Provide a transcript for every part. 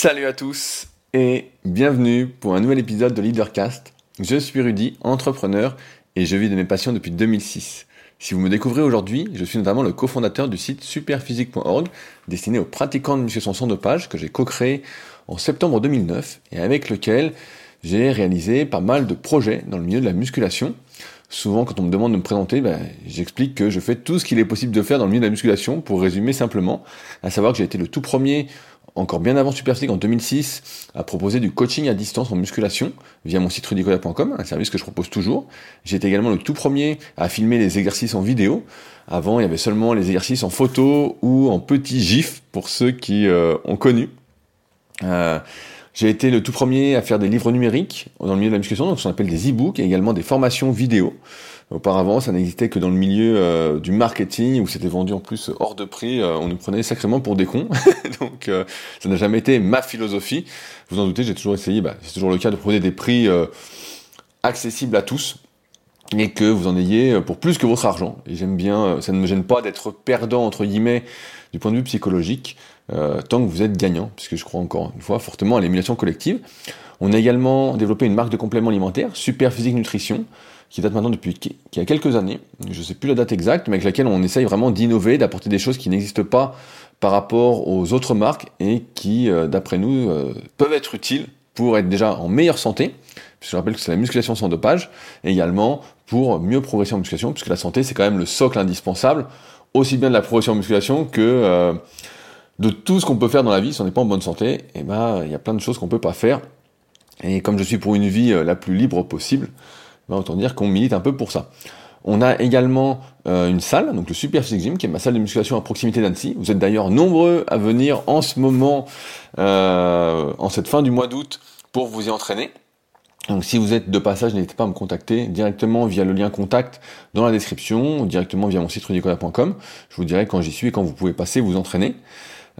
Salut à tous et bienvenue pour un nouvel épisode de Leadercast. Je suis Rudy, entrepreneur et je vis de mes passions depuis 2006. Si vous me découvrez aujourd'hui, je suis notamment le cofondateur du site superphysique.org destiné aux pratiquants de musculation sans dopage que j'ai co-créé en septembre 2009 et avec lequel j'ai réalisé pas mal de projets dans le milieu de la musculation. Souvent, quand on me demande de me présenter, ben, j'explique que je fais tout ce qu'il est possible de faire dans le milieu de la musculation, pour résumer simplement, à savoir que j'ai été le tout premier encore bien avant Super en 2006, à proposer du coaching à distance en musculation via mon site rudicola.com, un service que je propose toujours. J'ai été également le tout premier à filmer les exercices en vidéo. Avant, il y avait seulement les exercices en photo ou en petits gifs pour ceux qui euh, ont connu. Euh, j'ai été le tout premier à faire des livres numériques dans le milieu de la musculation, donc ce qu'on appelle des e-books et également des formations vidéo. Auparavant, ça n'existait que dans le milieu euh, du marketing où c'était vendu en plus hors de prix. Euh, on nous prenait sacrément pour des cons. Donc, euh, ça n'a jamais été ma philosophie. Vous en doutez, j'ai toujours essayé, bah, c'est toujours le cas, de proposer des prix accessibles à tous et que vous en ayez pour plus que votre argent. Et j'aime bien, ça ne me gêne pas d'être perdant entre guillemets du point de vue psychologique, tant que vous êtes gagnant, puisque je crois encore une fois fortement à l'émulation collective. On a également développé une marque de compléments alimentaires, Super Physique Nutrition qui date maintenant depuis qui, a quelques années, je ne sais plus la date exacte, mais avec laquelle on essaye vraiment d'innover, d'apporter des choses qui n'existent pas par rapport aux autres marques et qui, euh, d'après nous, euh, peuvent être utiles pour être déjà en meilleure santé, puisque je rappelle que c'est la musculation sans dopage, et également pour mieux progresser en musculation, puisque la santé c'est quand même le socle indispensable, aussi bien de la progression en musculation que euh, de tout ce qu'on peut faire dans la vie. Si on n'est pas en bonne santé, et eh ben il y a plein de choses qu'on peut pas faire. Et comme je suis pour une vie la plus libre possible, ben, autant dire qu'on milite un peu pour ça. On a également euh, une salle, donc le Super Physique Gym, qui est ma salle de musculation à proximité d'Annecy. Vous êtes d'ailleurs nombreux à venir en ce moment, euh, en cette fin du mois d'août, pour vous y entraîner. Donc si vous êtes de passage, n'hésitez pas à me contacter directement via le lien contact dans la description, ou directement via mon site rudicola.com. Je vous dirai quand j'y suis et quand vous pouvez passer vous entraîner.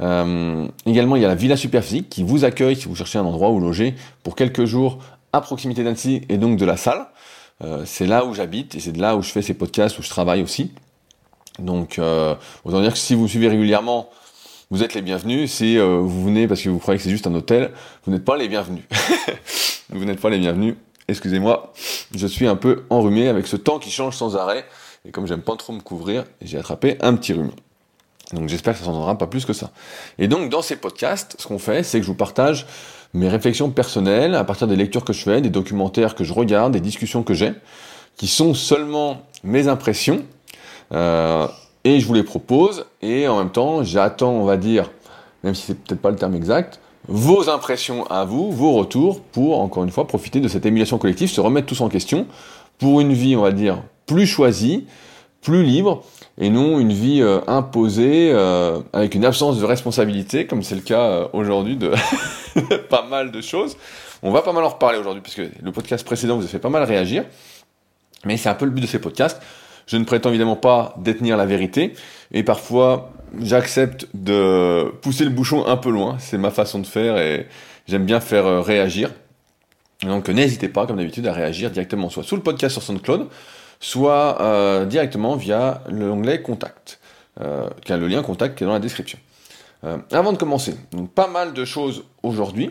Euh, également, il y a la Villa Superphysique qui vous accueille si vous cherchez un endroit où loger pour quelques jours à proximité d'Annecy et donc de la salle. Euh, c'est là où j'habite et c'est de là où je fais ces podcasts, où je travaille aussi. Donc, euh, autant dire que si vous me suivez régulièrement, vous êtes les bienvenus. Si euh, vous venez parce que vous croyez que c'est juste un hôtel, vous n'êtes pas les bienvenus. vous n'êtes pas les bienvenus. Excusez-moi, je suis un peu enrhumé avec ce temps qui change sans arrêt. Et comme j'aime pas trop me couvrir, j'ai attrapé un petit rhume. Donc j'espère que ça s'entendra pas plus que ça. Et donc dans ces podcasts, ce qu'on fait, c'est que je vous partage mes réflexions personnelles à partir des lectures que je fais, des documentaires que je regarde, des discussions que j'ai, qui sont seulement mes impressions, euh, et je vous les propose, et en même temps, j'attends, on va dire, même si c'est peut-être pas le terme exact, vos impressions à vous, vos retours, pour, encore une fois, profiter de cette émulation collective, se remettre tous en question, pour une vie, on va dire, plus choisie, plus libre, et non une vie euh, imposée euh, avec une absence de responsabilité, comme c'est le cas euh, aujourd'hui de pas mal de choses. On va pas mal en reparler aujourd'hui, puisque le podcast précédent vous a fait pas mal réagir, mais c'est un peu le but de ces podcasts. Je ne prétends évidemment pas détenir la vérité, et parfois j'accepte de pousser le bouchon un peu loin, c'est ma façon de faire, et j'aime bien faire réagir. Donc n'hésitez pas, comme d'habitude, à réagir directement, soit sous le podcast sur SoundCloud, soit euh, directement via l'onglet Contact, euh, le lien Contact qui est dans la description. Euh, avant de commencer, donc pas mal de choses aujourd'hui.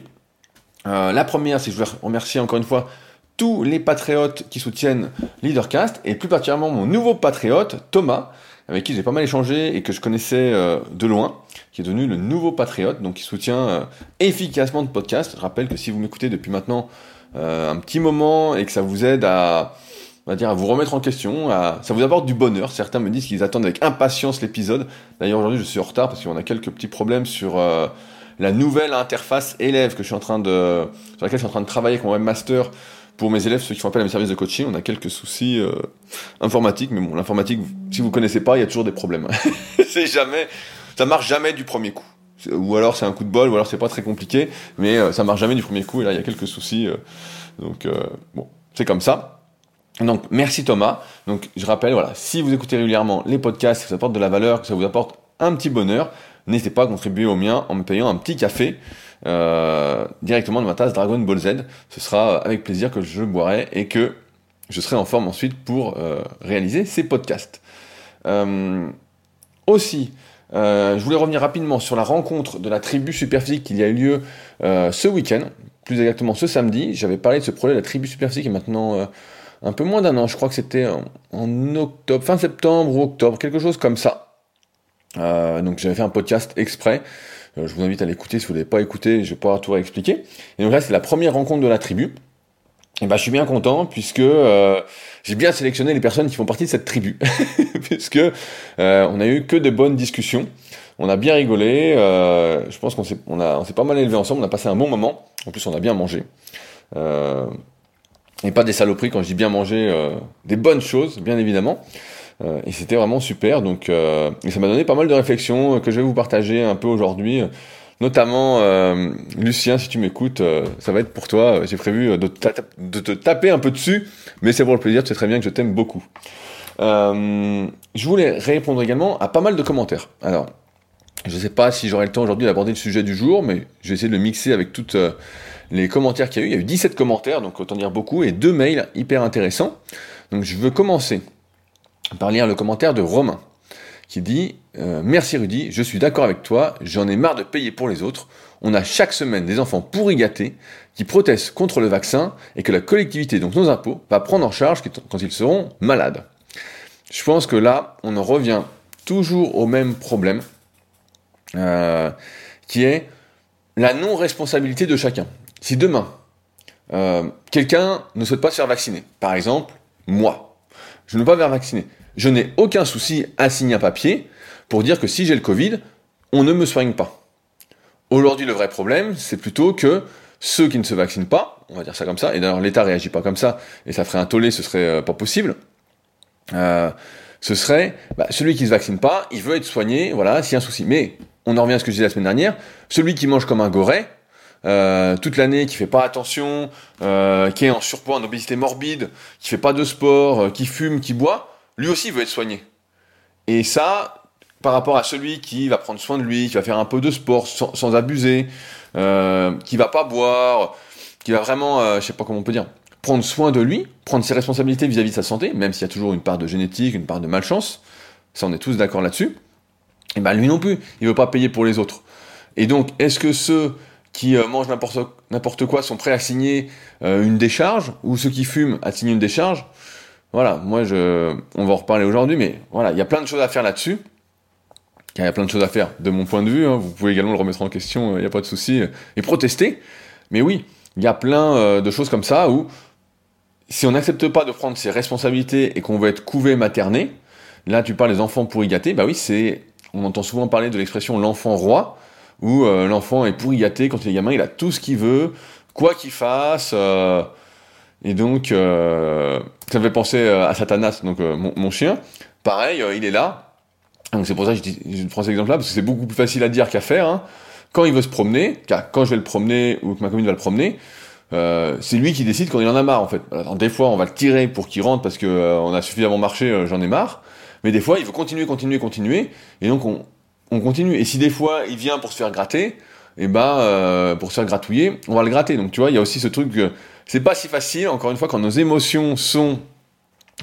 la première, c'est que je veux remercier encore une fois tous les patriotes qui soutiennent Leadercast, et plus particulièrement mon nouveau patriote, Thomas, avec qui j'ai pas mal échangé et que je connaissais de loin, qui est devenu le nouveau patriote, donc qui soutient efficacement le podcast. Je rappelle que si vous m'écoutez depuis maintenant un petit moment et que ça vous aide à, on va dire, à vous remettre en question, à... ça vous apporte du bonheur. Certains me disent qu'ils attendent avec impatience l'épisode. D'ailleurs, aujourd'hui, je suis en retard parce qu'on a quelques petits problèmes sur euh, la nouvelle interface élève que je suis en train de, sur laquelle je suis en train de travailler avec mon webmaster pour mes élèves, ceux qui font appel à mes services de coaching. On a quelques soucis euh, informatiques, mais bon, l'informatique, si vous connaissez pas, il y a toujours des problèmes. c'est jamais, ça marche jamais du premier coup. Ou alors c'est un coup de bol, ou alors c'est pas très compliqué, mais euh, ça marche jamais du premier coup. Et là, il y a quelques soucis. donc bon, c'est comme ça. Donc merci Thomas. Donc je rappelle, voilà, si vous écoutez régulièrement les podcasts, que ça apporte de la valeur, que ça vous apporte un petit bonheur, n'hésitez pas à contribuer au mien en me payant un petit café euh, directement de ma tasse Dragon Ball Z. Ce sera avec plaisir que je boirai et que je serai en forme ensuite pour euh, réaliser ces podcasts. Euh, aussi, je voulais revenir rapidement sur la rencontre de la tribu Superphysique qui a eu lieu ce week-end, plus exactement ce samedi. J'avais parlé de ce projet de la tribu Superphysique et maintenant un peu moins d'un an, je crois que c'était en, octobre, fin septembre ou octobre, quelque chose comme ça. Euh, donc j'avais fait un podcast exprès. Euh, je vous invite à l'écouter si vous ne l'avez pas écouté, je vais pouvoir tout réexpliquer. Et donc là, c'est la première rencontre de la tribu. Et ben, je suis bien content puisque euh, j'ai bien sélectionné les personnes qui font partie de cette tribu, puisque on a eu que des bonnes discussions. On a bien rigolé. je pense qu'on s'est pas mal élevé ensemble. On a passé un bon moment. En plus, on a bien mangé. Et pas des saloperies quand je dis bien manger, des bonnes choses, bien évidemment. Euh, et c'était vraiment super. Donc, euh, et ça m'a donné pas mal de réflexions que je vais vous partager un peu aujourd'hui. Notamment, euh, Lucien, si tu m'écoutes, ça va être pour toi. J'ai prévu de, te taper un peu dessus, mais c'est pour le plaisir. Tu sais très bien que je t'aime beaucoup. je voulais répondre également à pas mal de commentaires. Alors, je ne sais pas si j'aurai le temps aujourd'hui d'aborder le sujet du jour, mais je vais essayer de le mixer avec toutes les commentaires qu'il y a eu. Il y a eu 17 commentaires, donc autant dire beaucoup, et deux mails hyper intéressants. Donc je veux commencer par lire le commentaire de Romain, qui dit euh, Merci Rudy, je suis d'accord avec toi, j'en ai marre de payer pour les autres. On a chaque semaine des enfants pourri gâtés qui protestent contre le vaccin et que la collectivité, donc nos impôts, va prendre en charge quand ils seront malades. Je pense que là, on en revient toujours au même problème, euh, qui est la non-responsabilité de chacun. Si demain, euh, quelqu'un ne souhaite pas se faire vacciner, par exemple, moi, je ne veux pas me faire vacciner, je n'ai aucun souci à signer un papier pour dire que si j'ai le Covid, on ne me soigne pas. Aujourd'hui, le vrai problème, c'est plutôt que ceux qui ne se vaccinent pas, on va dire ça comme ça, et d'ailleurs l'État réagit pas comme ça, et ça ferait un tollé, ce serait euh, pas possible. Euh, ce serait bah, celui qui se vaccine pas, il veut être soigné, voilà, s'il y a un souci. Mais on en revient à ce que je disais la semaine dernière, celui qui mange comme un goret, euh, toute l'année, qui fait pas attention, qui est en surpoids, en obésité morbide, qui fait pas de sport, qui fume, qui boit, lui aussi veut être soigné. Et ça, par rapport à celui qui va prendre soin de lui, qui va faire un peu de sport sans, abuser, euh, qui va pas boire, qui va vraiment, euh, je sais pas comment on peut dire, prendre soin de lui, prendre ses responsabilités vis-à-vis de sa santé, même s'il y a toujours une part de génétique, une part de malchance, ça on est tous d'accord là-dessus, et ben lui non plus, il veut pas payer pour les autres. Et donc, est-ce que ceux qui euh, mangent n'importe quoi sont prêts à signer euh, une décharge, ou ceux qui fument à signer une décharge voilà, moi je, on va en reparler aujourd'hui, mais voilà, il y a plein de choses à faire là-dessus. Il y a plein de choses à faire de mon point de vue. Hein. Vous pouvez également le remettre en question, il n'y a pas de souci, et protester. Mais oui, il y a plein euh, de choses comme ça où si on n'accepte pas de prendre ses responsabilités et qu'on veut être couvé, materné, là tu parles des enfants pourri gâtés, bah oui, c'est, on entend souvent parler de l'expression l'enfant roi, où euh, l'enfant est pourri gâté quand il est gamin, il a tout ce qu'il veut, quoi qu'il fasse. Euh, et donc, euh, ça me fait penser euh, à Satanas, donc euh, mon, chien. Pareil, il est là. Donc c'est pour ça que je, je prends cet exemple-là, parce que c'est beaucoup plus facile à dire qu'à faire. Hein. Quand il veut se promener, quand je vais le promener ou que ma commune va le promener, c'est lui qui décide quand il en a marre en fait. Alors, des fois, on va le tirer pour qu'il rentre parce que on a suffisamment marché, j'en ai marre. Mais des fois, il veut continuer, continuer, continuer, et donc on, on continue. Et si des fois, il vient pour se faire gratter, et eh ben pour se faire gratouiller, on va le gratter. Donc tu vois, il y a aussi ce truc c'est pas si facile, encore une fois, quand nos émotions sont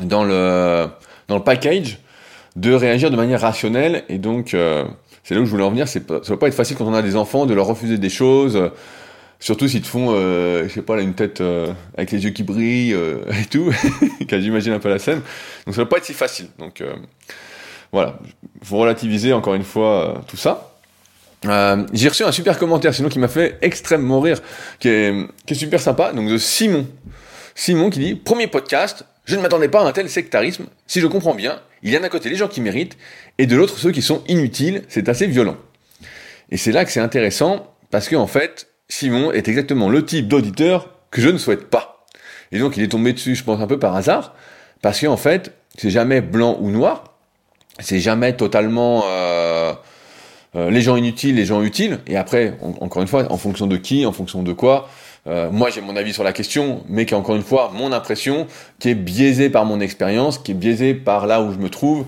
dans le, dans le package, de réagir de manière rationnelle. Et donc, euh, c'est là où je voulais en venir. C'est ça va pas être facile quand on a des enfants de leur refuser des choses. Euh, surtout s'ils te font, euh, je sais pas, une tête euh, avec les yeux qui brillent et tout. J'imagine un peu la scène. Donc ça va pas être si facile. Donc voilà, faut relativiser encore une fois tout ça. Euh, j'ai reçu un super commentaire, sinon qui m'a fait extrêmement rire, qui est, super sympa, donc de Simon. Simon qui dit, premier podcast, je ne m'attendais pas à un tel sectarisme. Si je comprends bien, il y a d'un côté les gens qui méritent, et de l'autre ceux qui sont inutiles, c'est assez violent. Et c'est là que c'est intéressant, parce que en fait, Simon est exactement le type d'auditeur que je ne souhaite pas. Et donc il est tombé dessus, je pense, un peu par hasard, parce qu'en fait, c'est jamais blanc ou noir, c'est jamais totalement... Euh, euh, les gens inutiles, les gens utiles, et après, encore une fois, en fonction de qui, en fonction de quoi, euh, moi j'ai mon avis sur la question, mais qui est encore une fois mon impression, qui est biaisée par mon expérience, qui est biaisée par là où je me trouve,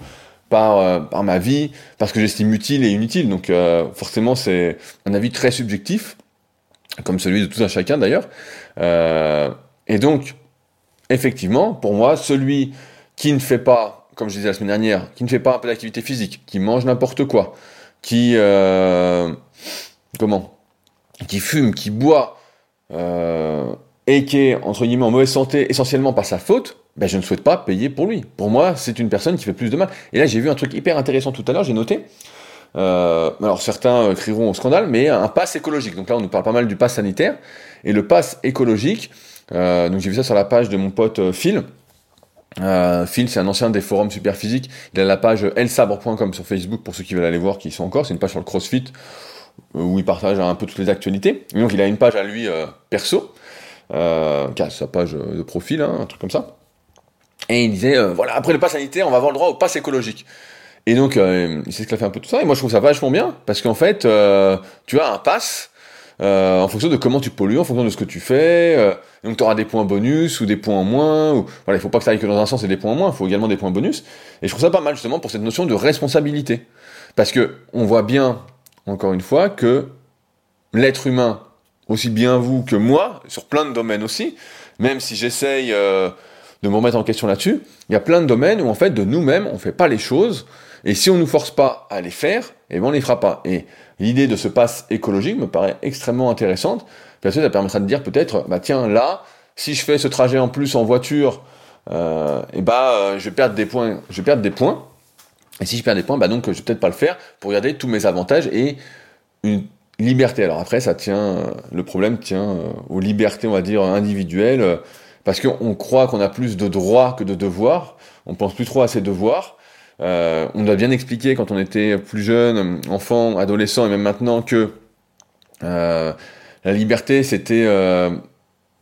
par, par ma vie, parce que j'estime utile et inutile. Donc forcément c'est un avis très subjectif, comme celui de tout un chacun d'ailleurs. et donc, effectivement, pour moi, celui qui ne fait pas, comme je disais la semaine dernière, qui ne fait pas un peu d'activité physique, qui mange n'importe quoi, qui euh, comment, qui fume, qui boit, euh, et qui est entre guillemets en mauvaise santé essentiellement par sa faute, ben je ne souhaite pas payer pour lui. Pour moi, c'est une personne qui fait plus de mal. Et là, j'ai vu un truc hyper intéressant tout à l'heure. J'ai noté. Euh, alors certains crieront au scandale, mais un pass écologique. Donc là, on nous parle pas mal du pass sanitaire et le pass écologique. Donc j'ai vu ça sur la page de mon pote Phil. Euh, Phil, c'est un ancien des forums super physiques. Il a la page elsabre.com sur Facebook pour ceux qui veulent aller voir qui sont encore. C'est une page sur le CrossFit euh, où il partage un peu toutes les actualités. donc il a une page à lui euh, perso, qui a sa page de profil, hein, un truc comme ça. Et il disait, voilà, après le pass sanitaire, on va avoir le droit au pass écologique. Et donc, il s'est fait un peu tout ça. Et moi, je trouve ça vachement bien, parce qu'en fait, tu as un pass euh, en fonction de comment tu pollues, en fonction de ce que tu fais. Euh, donc tu auras des points bonus ou des points en moins. Ou, voilà, il faut pas que ça aille que dans un sens et des points en moins, il faut également des points bonus. Et je trouve ça pas mal justement pour cette notion de responsabilité. Parce que on voit bien, encore une fois, que l'être humain, aussi bien vous que moi, sur plein de domaines aussi, même si j'essaye euh, de me remettre en question là-dessus, il y a plein de domaines où en fait de nous-mêmes on fait pas les choses et si on nous force pas à les faire, eh ben on les fera pas. L'idée de ce pass écologique me paraît extrêmement intéressante, parce que ça permettra de dire peut-être, bah tiens, là, si je fais ce trajet en plus en voiture, euh, et bah euh, je vais perdre des points, je vais des points. Et si je perds des points, bah donc je vais peut-être pas le faire pour garder tous mes avantages et une liberté. Alors après, ça tient, euh, le problème tient euh, aux libertés, on va dire individuelles, parce qu'on croit qu'on a plus de droits que de devoirs. On pense plus trop à ses devoirs. Euh, on doit bien expliquer quand on était plus jeune, enfant, adolescent et même maintenant que euh, la liberté c'était euh,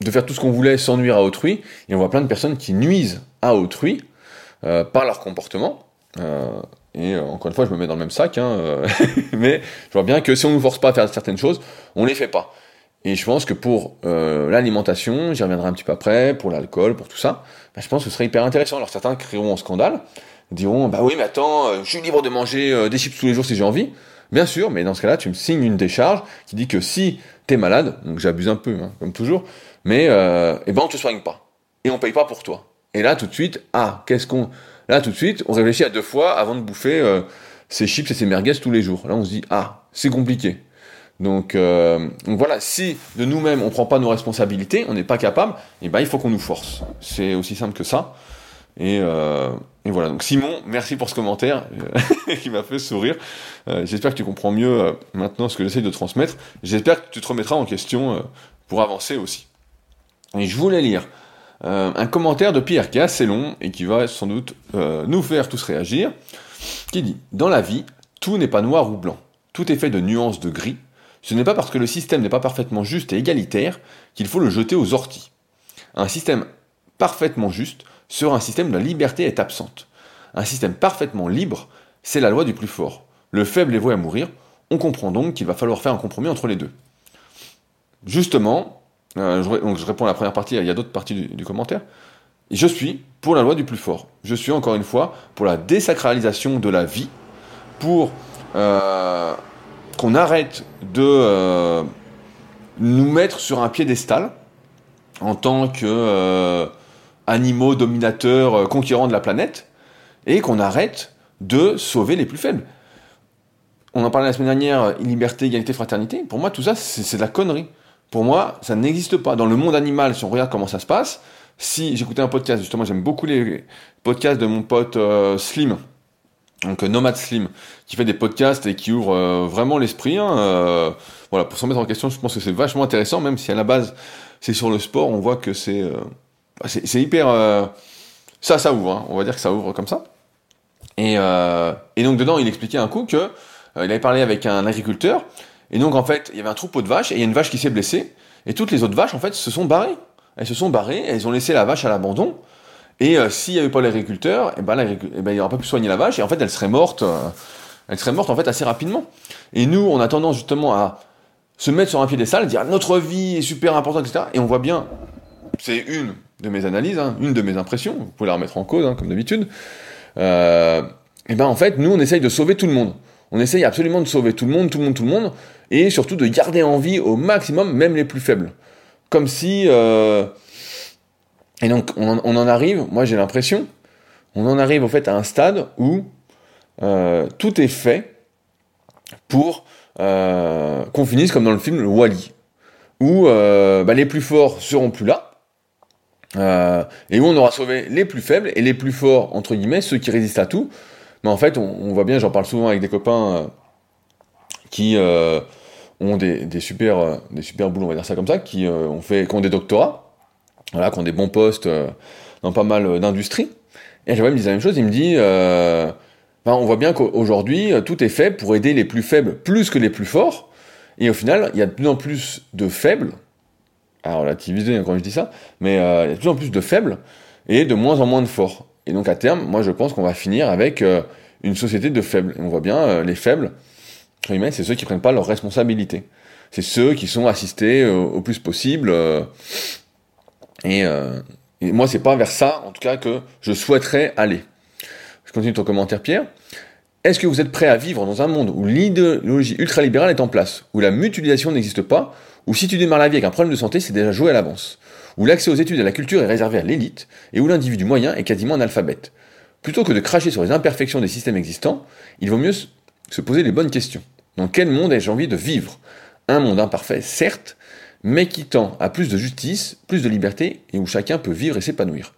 de faire tout ce qu'on voulait sans nuire à autrui. Et on voit plein de personnes qui nuisent à autrui par leur comportement. Et encore une fois, je me mets dans le même sac, hein, mais je vois bien que si on nous force pas à faire certaines choses, on les fait pas. Et je pense que pour l'alimentation, j'y reviendrai un petit peu après, pour l'alcool, pour tout ça, bah, je pense que ce serait hyper intéressant. Alors certains crieront en scandale, diront bah oui mais attends, euh, je suis libre de manger euh, des chips tous les jours si j'ai envie. Bien sûr, mais dans ce cas-là, tu me signes une décharge qui dit que si t'es malade, donc j'abuse un peu, hein, comme toujours, mais euh, eh ben on te soigne pas et on paye pas pour toi. Et là tout de suite, ah qu'est-ce qu'on, là tout de suite, on réfléchit à deux fois avant de bouffer euh, ces chips et ces merguez tous les jours. Là on se dit ah c'est compliqué. Donc, euh, donc, voilà, si de nous-mêmes on prend pas nos responsabilités, on n'est pas capable, et eh ben il faut qu'on nous force. C'est aussi simple que ça. Et, euh, et, voilà, donc Simon, merci pour ce commentaire euh, qui m'a fait sourire. Euh, J'espère que tu comprends mieux maintenant ce que j'essaie de transmettre. J'espère que tu te remettras en question pour avancer aussi. Et je voulais lire un commentaire de Pierre qui est assez long et qui va sans doute nous faire tous réagir, qui dit « Dans la vie, tout n'est pas noir ou blanc. Tout est fait de nuances de gris. Ce n'est pas parce que le système n'est pas parfaitement juste et égalitaire qu'il faut le jeter aux orties. Un système parfaitement juste sur un système où la liberté est absente. Un système parfaitement libre, c'est la loi du plus fort. Le faible est voué à mourir, on comprend donc qu'il va falloir faire un compromis entre les deux. Justement, euh, je, réponds à la première partie, il y a d'autres parties du, commentaire. Je suis pour la loi du plus fort. Je suis encore une fois pour la désacralisation de la vie, pour euh, qu'on arrête de euh, nous mettre sur un piédestal en tant que animaux dominateurs, euh, conquérants de la planète, et qu'on arrête de sauver les plus faibles. On en parlait la semaine dernière, liberté, égalité, fraternité. Pour moi, tout ça, c'est de la connerie. Pour moi, ça n'existe pas. Dans le monde animal, si on regarde comment ça se passe, si j'écoutais un podcast, justement, j'aime beaucoup les podcasts de mon pote euh, Slim, donc euh, Nomad Slim, qui fait des podcasts et qui ouvre euh, vraiment l'esprit. Hein, euh, voilà, pour s'en mettre en question, je pense que c'est vachement intéressant, même si à la base c'est sur le sport, on voit que c'est c'est hyper euh, ça ça ouvre hein. on va dire que ça ouvre comme ça. Et, euh, et donc dedans il expliquait un coup que euh, il avait parlé avec un agriculteur. Et donc en fait il y avait un troupeau de vaches et il y a une vache qui s'est blessée. Et toutes les autres vaches en fait se sont barrées. Elles se sont barrées elles ont laissé la vache à l'abandon. Et euh, s'il n'y avait pas l'agriculteur eh ben, eh ben il n'aurait pas pu soigner la vache. Et en fait elle serait morte elle serait morte en fait assez rapidement. Et nous on a tendance justement à se mettre sur un pied des salles dire notre vie est super importante etc et on voit bien c'est une de mes analyses, hein, une de mes impressions, vous pouvez la remettre en cause, hein, comme d'habitude, euh, et ben en fait, nous, on essaye de sauver tout le monde. On essaye absolument de sauver tout le monde, tout le monde, tout le monde, et surtout de garder en vie au maximum, même les plus faibles. Comme si... Euh... Et donc, on, en arrive, moi j'ai l'impression, on en arrive au fait à un stade où euh, tout est fait pour qu'on finisse comme dans le film Wally, où bah, les plus forts seront plus là, et où on aura sauvé les plus faibles et les plus forts, entre guillemets, ceux qui résistent à tout. Mais en fait, on, voit bien, j'en parle souvent avec des copains qui ont des, super, des super boulots, on va dire ça comme ça, qui, ont, fait, qui ont des doctorats, voilà, qui ont des bons postes dans pas mal d'industries. Et il me dit la même chose, il me dit, euh, on voit bien qu'aujourd'hui, tout est fait pour aider les plus faibles plus que les plus forts, et au final, il y a de plus en plus de faibles, alors relativiser quand je dis ça, mais euh, il y a de plus en plus de faibles, et de moins en moins de forts. Et donc à terme, moi je pense qu'on va finir avec euh, une société de faibles. Et on voit bien, euh, les faibles, c'est ceux qui prennent pas leurs responsabilités. C'est ceux qui sont assistés au plus possible. et et moi, c'est pas vers ça, en tout cas, que je souhaiterais aller. Je continue ton commentaire, Pierre. Est-ce que vous êtes prêt à vivre dans un monde où l'idéologie ultralibérale est en place, où la mutualisation n'existe pas, où si tu démarres la vie avec un problème de santé, c'est déjà joué à l'avance, où l'accès aux études et à la culture est réservé à l'élite, et où l'individu moyen est quasiment analphabète Plutôt que de cracher sur les imperfections des systèmes existants, il vaut mieux se poser les bonnes questions. Dans quel monde ai-je envie de vivre? Un monde imparfait, certes, mais qui tend à plus de justice, plus de liberté, et où chacun peut vivre et s'épanouir.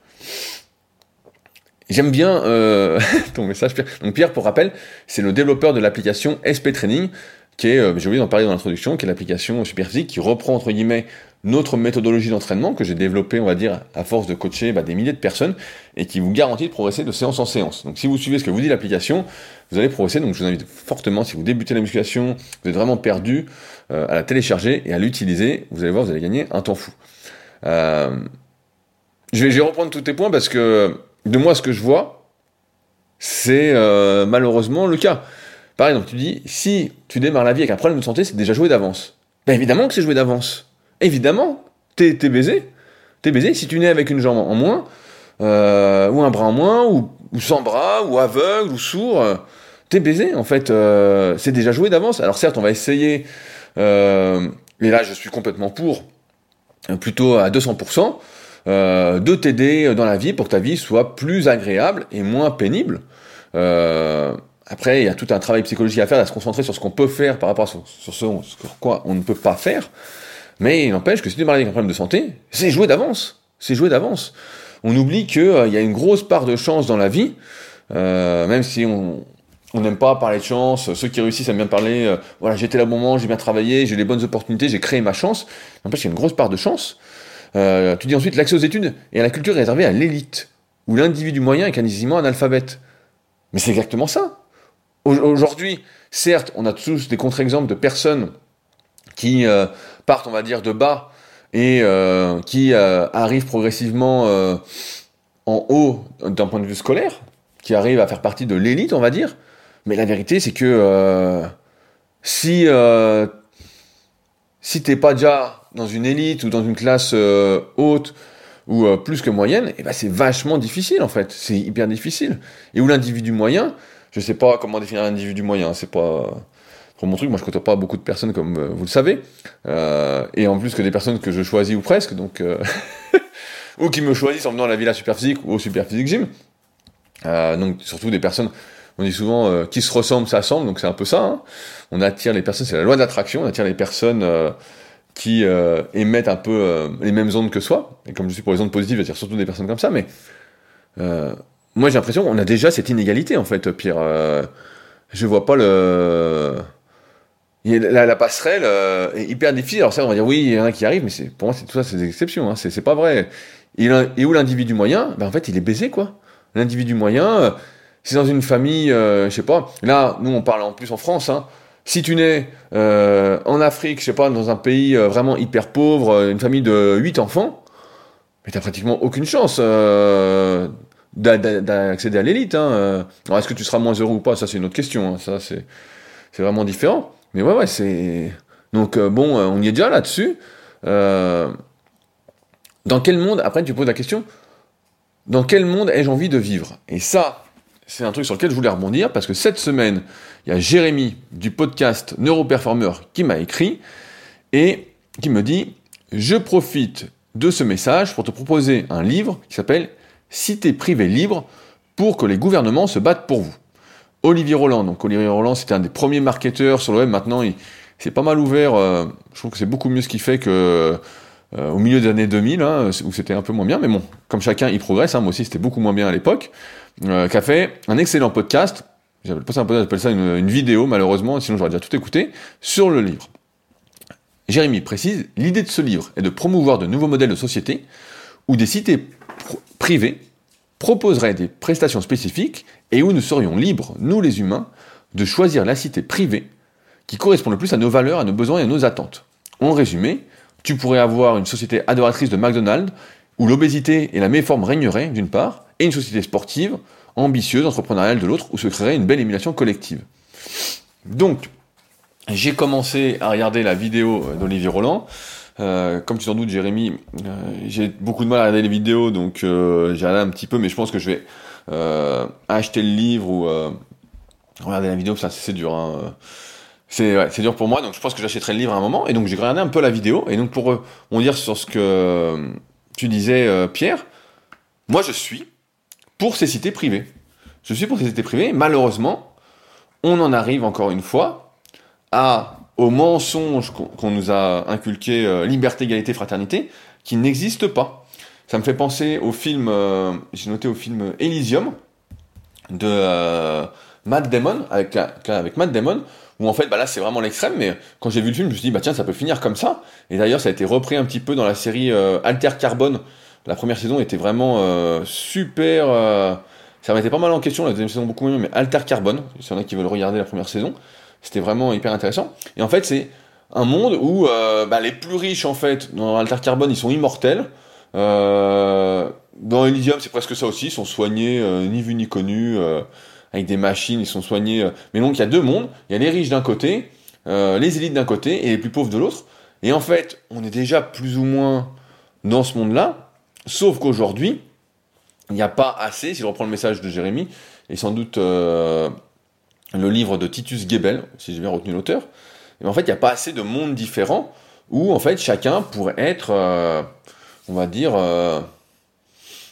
J'aime bien euh, ton message, Pierre. Donc Pierre, pour rappel, c'est le développeur de l'application SP Training, qui est, euh, j'ai oublié d'en parler dans l'introduction, qui est l'application Superphysique, qui reprend entre guillemets notre méthodologie d'entraînement que j'ai développée, on va dire, à force de coacher bah, des milliers de personnes et qui vous garantit de progresser de séance en séance. Donc si vous suivez ce que vous dit l'application, vous allez progresser. Donc je vous invite fortement, si vous débutez la musculation, vous êtes vraiment perdu, euh, à la télécharger et à l'utiliser. Vous allez voir, vous allez gagner un temps fou. Euh, je, vais, je vais reprendre tous tes points parce que de moi, ce que je vois, c'est euh, malheureusement le cas. Par exemple, tu dis, si tu démarres la vie avec un problème de santé, c'est déjà joué d'avance. Ben évidemment que c'est joué d'avance. Évidemment, t'es baisé. T'es baisé. Si tu nais avec une jambe en moins, euh, ou un bras en moins, ou, sans bras, ou aveugle, ou sourd, euh, t'es baisé. En fait, euh, c'est déjà joué d'avance. Alors certes, on va essayer, et là je suis complètement pour, plutôt à 200%, de t'aider dans la vie pour que ta vie soit plus agréable et moins pénible. Après, il y a tout un travail psychologique à faire, à se concentrer sur ce qu'on peut faire par rapport à ce sur quoi on ne peut pas faire. Mais il n'empêche que si tu es avec un problème de santé, c'est joué d'avance. C'est joué d'avance. On oublie qu'il euh, y a une grosse part de chance dans la vie, euh, même si on n'aime pas parler de chance. Ceux qui réussissent aiment bien parler, euh, voilà, j'étais là au moment, j'ai bien travaillé, j'ai les bonnes opportunités, j'ai créé ma chance. N'empêche qu'il y a une grosse part de chance. tu dis ensuite l'accès aux études et à la culture est réservé à l'élite, où l'individu moyen est quasiment analphabète. Mais c'est exactement ça. Aujourd'hui, certes, on a tous des contre-exemples de personnes qui euh, partent, on va dire, de bas et euh, qui euh, arrivent progressivement en haut d'un point de vue scolaire, qui arrivent à faire partie de l'élite, on va dire. Mais la vérité, c'est que si si t'es pas déjà dans une élite ou dans une classe haute ou plus que moyenne, eh ben c'est vachement difficile en fait. C'est hyper difficile. Et où l'individu moyen, je sais pas comment définir l'individu moyen, c'est pas pour mon truc, moi je côtoie pas beaucoup de personnes comme euh, vous le savez, euh, et en plus que des personnes que je choisis ou presque, donc euh, ou qui me choisissent en venant à la Villa Superphysique ou au Superphysique Gym. donc surtout des personnes, on dit souvent qui se ressemblent s'assemblent, donc c'est un peu ça. Hein. On attire les personnes, c'est la loi d'attraction, on attire les personnes qui émettent un peu les mêmes ondes que soi. Et comme je suis pour les ondes positives, j'attire surtout des personnes comme ça, mais moi j'ai l'impression qu'on a déjà cette inégalité en fait, Pierre. je vois pas le la, passerelle euh, est hyper difficile. Alors ça, on va dire oui, il y en a qui arrivent, mais pour moi, c'est tout ça, c'est des exceptions. Hein, c'est pas vrai. Et, et où l'individu moyen ben, En fait, il est baisé, quoi. L'individu moyen, euh, c'est dans une famille, euh, je sais pas. Là, nous, on parle en plus en France. Hein, si tu nais euh, en Afrique, je sais pas, dans un pays vraiment hyper pauvre, une famille de 8 enfants, mais t'as pratiquement aucune chance d'accéder à l'élite. Hein. Alors, est-ce que tu seras moins heureux ou pas? Ça, c'est une autre question. Hein. Ça, c'est vraiment différent. Mais ouais, ouais, c'est. Donc, euh, bon, euh, on y est déjà là-dessus. Euh, dans quel monde, après, tu poses la question, dans quel monde ai-je envie de vivre? Et ça, c'est un truc sur lequel je voulais rebondir, parce que cette semaine, il y a Jérémy du podcast Neuroperformer qui m'a écrit et qui me dit Je profite de ce message pour te proposer un livre qui s'appelle Cité privée libre pour que les gouvernements se battent pour vous Olivier Roland. Donc Olivier Roland, c'était un des premiers marketeurs sur le web. Maintenant, il s'est pas mal ouvert. Euh, je trouve que c'est beaucoup mieux ce qu'il fait que euh, au milieu des années 2000, hein, où c'était un peu moins bien. Mais bon, comme chacun, il progresse. Hein, moi aussi, c'était beaucoup moins bien à l'époque. Euh, qui a fait un excellent podcast. J'appelle pas ça un podcast, j'appelle ça une, vidéo, malheureusement. Sinon, j'aurais déjà tout écouté sur le livre. Jérémy précise, l'idée de ce livre est de promouvoir de nouveaux modèles de société où des cités privées proposeraient des prestations spécifiques et où nous serions libres, nous les humains, de choisir la cité privée qui correspond le plus à nos valeurs, à nos besoins et à nos attentes. En résumé, tu pourrais avoir une société adoratrice de McDonald's où l'obésité et la méforme régneraient d'une part, et une société sportive, ambitieuse, entrepreneuriale de l'autre, où se créerait une belle émulation collective. Donc, j'ai commencé à regarder la vidéo d'Olivier Roland. Euh, comme tu t'en doutes, Jérémy, euh, j'ai beaucoup de mal à regarder les vidéos, donc euh, j'ai un petit peu, mais je pense que je vais euh, acheter le livre ou regarder la vidéo, ça c'est dur. Hein. C'est dur pour moi, donc je pense que j'achèterai le livre à un moment. Et donc j'ai regardé un peu la vidéo, et donc pour on dire sur ce que tu disais, Pierre, moi je suis pour ces cités privées. Je suis pour ces cités privées. Malheureusement, on en arrive encore une fois à, au mensonge qu'on nous a inculqué, euh, liberté, égalité, fraternité, qui n'existe pas. Ça me fait penser au film, euh, j'ai noté au film Elysium de euh, Matt Damon, avec, avec Matt Damon, où en fait, bah là c'est vraiment l'extrême, mais quand j'ai vu le film, je me suis dit, bah tiens, ça peut finir comme ça. Et d'ailleurs, ça a été repris un petit peu dans la série Alter Carbone. La première saison était vraiment super. ça mettait pas mal en question, la deuxième saison beaucoup mieux, mais Alter Carbone, s'il y en a qui veulent regarder la première saison. C'était vraiment hyper intéressant. Et en fait, c'est un monde où euh, bah, les plus riches, en fait, dans Alter Carbone, ils sont immortels. Euh, dans Elysium, c'est presque ça aussi. Ils sont soignés, euh, ni vu ni connu, avec des machines, ils sont soignés. Mais donc, il y a deux mondes. Il y a les riches d'un côté, les élites d'un côté, et les plus pauvres de l'autre. Et en fait, on est déjà plus ou moins dans ce monde-là. Sauf qu'aujourd'hui, il n'y a pas assez, si je reprends le message de Jérémy, et sans doute le livre de Titus Gebel, si j'ai bien retenu l'auteur, mais en fait, il n'y a pas assez de mondes différents où, en fait, chacun pourrait être, euh, on va dire, euh,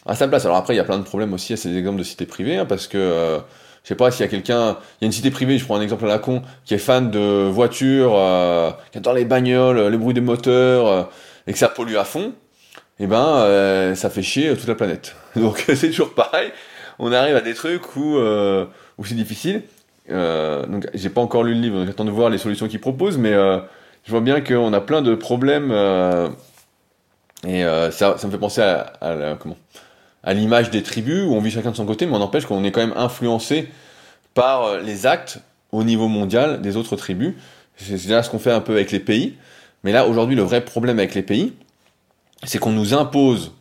à sa place. Alors après, il y a plein de problèmes aussi à ces exemples de cités privées, hein, parce que, euh, je sais pas, s'il y a quelqu'un, il y a une cité privée, je prends un exemple à la con, qui est fan de voitures, qui adore les bagnoles, les bruits des moteurs, et que ça pollue à fond, eh ben, ça fait chier toute la planète. Donc c'est toujours pareil, on arrive à des trucs où, où c'est difficile. Euh, donc j'ai pas encore lu le livre, j'attends de voir les solutions qu'il propose, mais euh, je vois bien qu'on a plein de problèmes euh, et ça, me fait penser à, comment à l'image des tribus où on vit chacun de son côté, mais on empêche qu'on est quand même influencé par les actes au niveau mondial des autres tribus. C'est déjà ce qu'on fait un peu avec les pays, mais là aujourd'hui le vrai problème avec les pays, c'est qu'on nous impose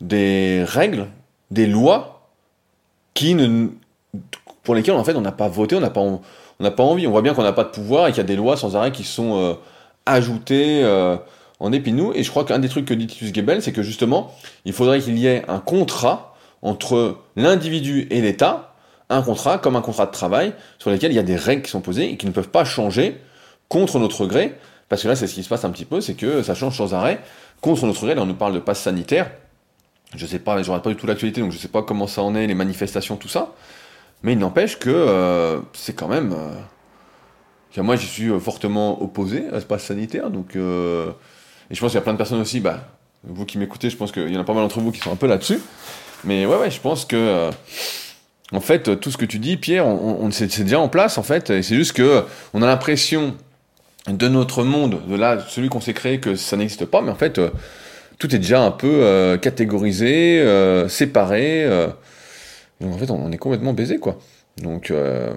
des règles, des lois qui ne pour lesquels en fait on n'a pas voté, on n'a pas, pas envie. On voit bien qu'on n'a pas de pouvoir et qu'il y a des lois sans arrêt qui sont euh, ajoutées euh, en nous. Et je crois qu'un des trucs que dit Titus Gebel, c'est que justement, il faudrait qu'il y ait un contrat entre l'individu et l'État, un contrat comme un contrat de travail, sur lequel il y a des règles qui sont posées et qui ne peuvent pas changer contre notre gré. Parce que là, c'est ce qui se passe un petit peu, c'est que ça change sans arrêt contre notre gré. Là, on nous parle de passe sanitaire. Je sais pas, je regarde pas du tout l'actualité, donc je sais pas comment ça en est, les manifestations, tout ça. Mais il n'empêche que euh, c'est quand même. Euh, moi, je suis euh, fortement opposé à ce pass sanitaire. Donc, euh, et je pense qu'il y a plein de personnes aussi, bah, vous qui m'écoutez, je pense qu'il y en a pas mal d'entre vous qui sont un peu là-dessus. Mais ouais, ouais, je pense que. en fait, tout ce que tu dis, Pierre, on c'est déjà en place, en fait. Et c'est juste que on a l'impression de notre monde, de là, celui qu'on s'est créé, que ça n'existe pas. Mais en fait, tout est déjà un peu catégorisé, séparé. Donc en fait, on, est complètement baisé, quoi. Donc, euh,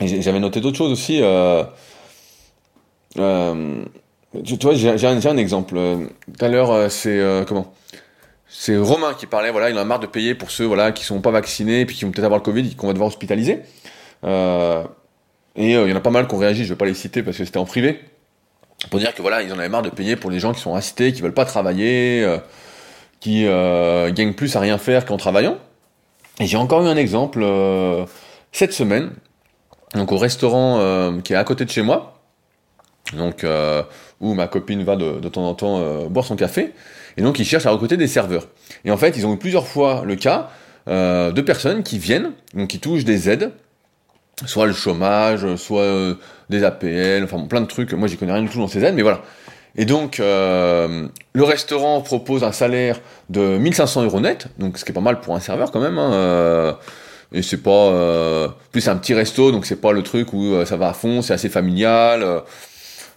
j'avais noté d'autres choses aussi. Euh, euh, tu, vois, j'ai un, exemple. Tout à l'heure, c'est comment? C'est Romain qui parlait. Voilà, il en a marre de payer pour ceux voilà qui sont pas vaccinés et puis qui vont peut-être avoir le Covid, qu'on va devoir hospitaliser. et il y en a pas mal qui ont réagi. Je vais pas les citer parce que c'était en privé. Pour dire que voilà, ils en avaient marre de payer pour les gens qui sont assistés, qui veulent pas travailler, qui gagnent plus à rien faire qu'en travaillant. Et j'ai encore eu un exemple euh, cette semaine, donc au restaurant euh, qui est à côté de chez moi, donc euh, où ma copine va de, de temps en temps boire son café, et donc ils cherchent à recruter des serveurs. Et en fait, ils ont eu plusieurs fois le cas de personnes qui viennent, donc qui touchent des aides, soit le chômage, soit des APL, enfin plein de trucs. Moi, j'y connais rien du tout dans ces aides, mais voilà. Et donc, le restaurant propose un salaire de 1500 euros net, donc ce qui est pas mal pour un serveur quand même. Hein, et c'est pas euh, plus un petit resto donc c'est pas le truc où euh, ça va à fond c'est assez familial euh.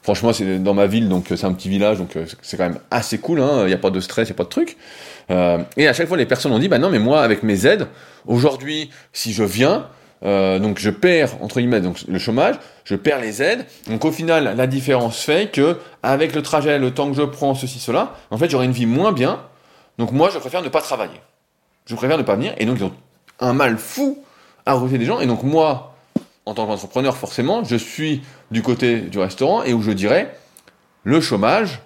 franchement c'est dans ma ville donc c'est un petit village donc c'est quand même assez cool hein il y a pas de stress il y a pas de truc et à chaque fois les personnes ont dit bah non mais moi avec mes aides aujourd'hui si je viens donc je perds entre guillemets donc le chômage, je perds les aides. Donc au final, la différence fait que avec le trajet, le temps que je prends, ceci, cela, en fait, j'aurai une vie moins bien. Donc moi, je préfère ne pas travailler. Je préfère ne pas venir. Et donc ils ont un mal fou à recruter des gens. Et donc moi, en tant qu'entrepreneur, forcément, je suis du côté du restaurant et où je dirais, le chômage,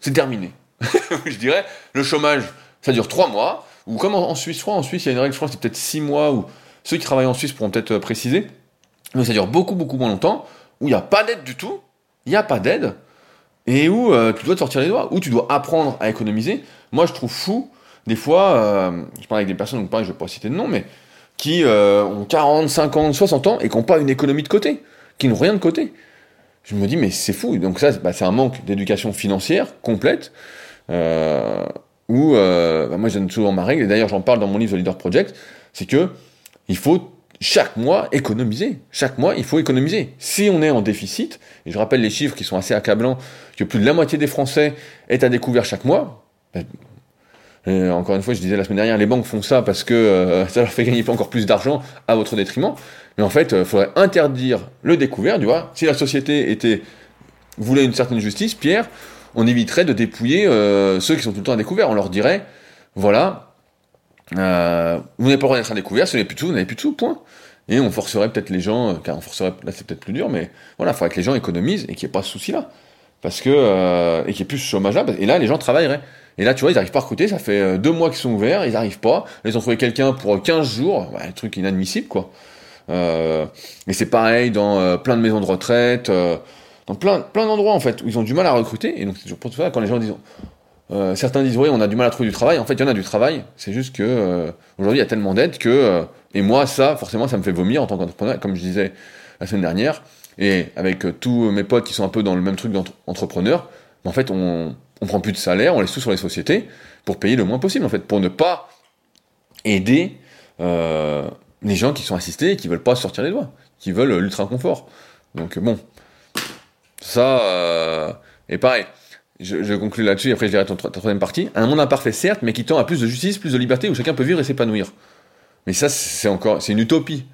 c'est terminé. je dirais, le chômage, ça dure trois mois, ou comme en, Suisse, je en Suisse, il y a une règle, je crois, c'est peut-être six mois, ou ceux qui travaillent en Suisse pourront peut-être euh, préciser, mais ça dure beaucoup, beaucoup moins longtemps, où il n'y a pas d'aide du tout, il n'y a pas d'aide, et où euh, tu dois te sortir les doigts, où tu dois apprendre à économiser. Moi, je trouve fou des fois, euh, je parle avec des personnes, donc je vais pas citer de nom, mais qui ont 40, 50, 60 ans et qui n'ont pas une économie de côté, qui n'ont rien de côté. Je me dis, mais c'est fou. Donc ça, bah, c'est un manque d'éducation financière complète, où bah, moi, je donne souvent ma règle, et d'ailleurs, j'en parle dans mon livre The Leader Project, c'est que il faut chaque mois économiser. Chaque mois, il faut économiser. Si on est en déficit, et je rappelle les chiffres qui sont assez accablants, que plus de la moitié des Français est à découvert chaque mois, bah, encore une fois, je disais la semaine dernière, les banques font ça parce que euh, ça leur fait gagner encore plus d'argent à votre détriment. Mais en fait, il euh, faudrait interdire le découvert, tu vois. Si la société voulait une certaine justice, Pierre, on éviterait de dépouiller euh, ceux qui sont tout le temps à découvert. On leur dirait, voilà, vous n'avez pas le droit d'être à découvert, si vous n'avez plus de sous, vous n'avez plus de point. Et on forcerait peut-être les gens, car on forcerait, là c'est peut-être plus dur, mais voilà, il faudrait que les gens économisent et qu'il n'y ait pas ce souci-là. Parce que, et qu'il n'y ait plus ce chômage-là, et là, les gens travailleraient. Et là, tu vois, ils n'arrivent pas à recruter, ça fait euh, deux mois qu'ils sont ouverts, ils n'arrivent pas. Ils ont trouvé quelqu'un pour 15 jours, ouais, un truc inadmissible, quoi. Euh, et c'est pareil dans euh, plein de maisons de retraite, euh, dans plein, plein d'endroits, en fait, où ils ont du mal à recruter. Et donc, c'est pour ça, quand les gens disent, certains disent, oui, on a du mal à trouver du travail. En fait, il y en a du travail. C'est juste que, aujourd'hui, il y a tellement d'aide que, et moi, ça, forcément, ça me fait vomir en tant qu'entrepreneur, comme je disais la semaine dernière. Et avec tous mes potes qui sont un peu dans le même truc d'entrepreneur, en fait, on, on prend plus de salaire, on laisse tout sur les sociétés pour payer le moins possible, en fait, pour ne pas aider euh, les gens qui sont assistés et qui veulent pas sortir les doigts, qui veulent l'ultra confort. Donc bon, ça euh, et pareil. Je, je conclue là-dessus, après je dirai ta troisième partie. Un monde imparfait, certes, mais qui tend à plus de justice, plus de liberté, où chacun peut vivre et s'épanouir. Mais ça, c'est encore, c'est une utopie.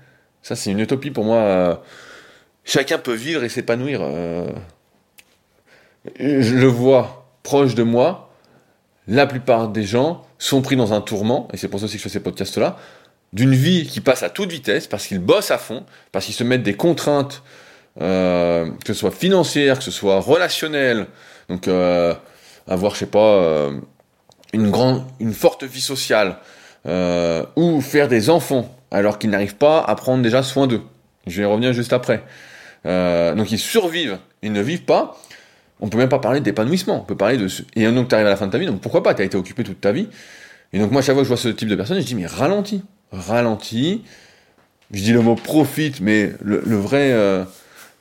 Ça, c'est une utopie pour moi. Euh, chacun peut vivre et s'épanouir. Euh, je le vois proche de moi, la plupart des gens sont pris dans un tourment, et c'est pour ça aussi que je fais ces podcasts-là, d'une vie qui passe à toute vitesse, parce qu'ils bossent à fond, parce qu'ils se mettent des contraintes, euh, que ce soit financières, que ce soit relationnelles, donc euh, avoir, je sais pas, euh, une grande, une forte vie sociale, ou faire des enfants, alors qu'ils n'arrivent pas à prendre déjà soin d'eux. Je vais y revenir juste après. donc ils survivent, ils ne vivent pas, on peut même pas parler d'épanouissement. On peut parler de. Et donc, tu arrives à la fin de ta vie, donc pourquoi pas Tu as été occupé toute ta vie. Et donc, moi, chaque fois que je vois ce type de personne, je dis, mais ralentis. Ralentis. Je dis le mot profite, mais le, vrai,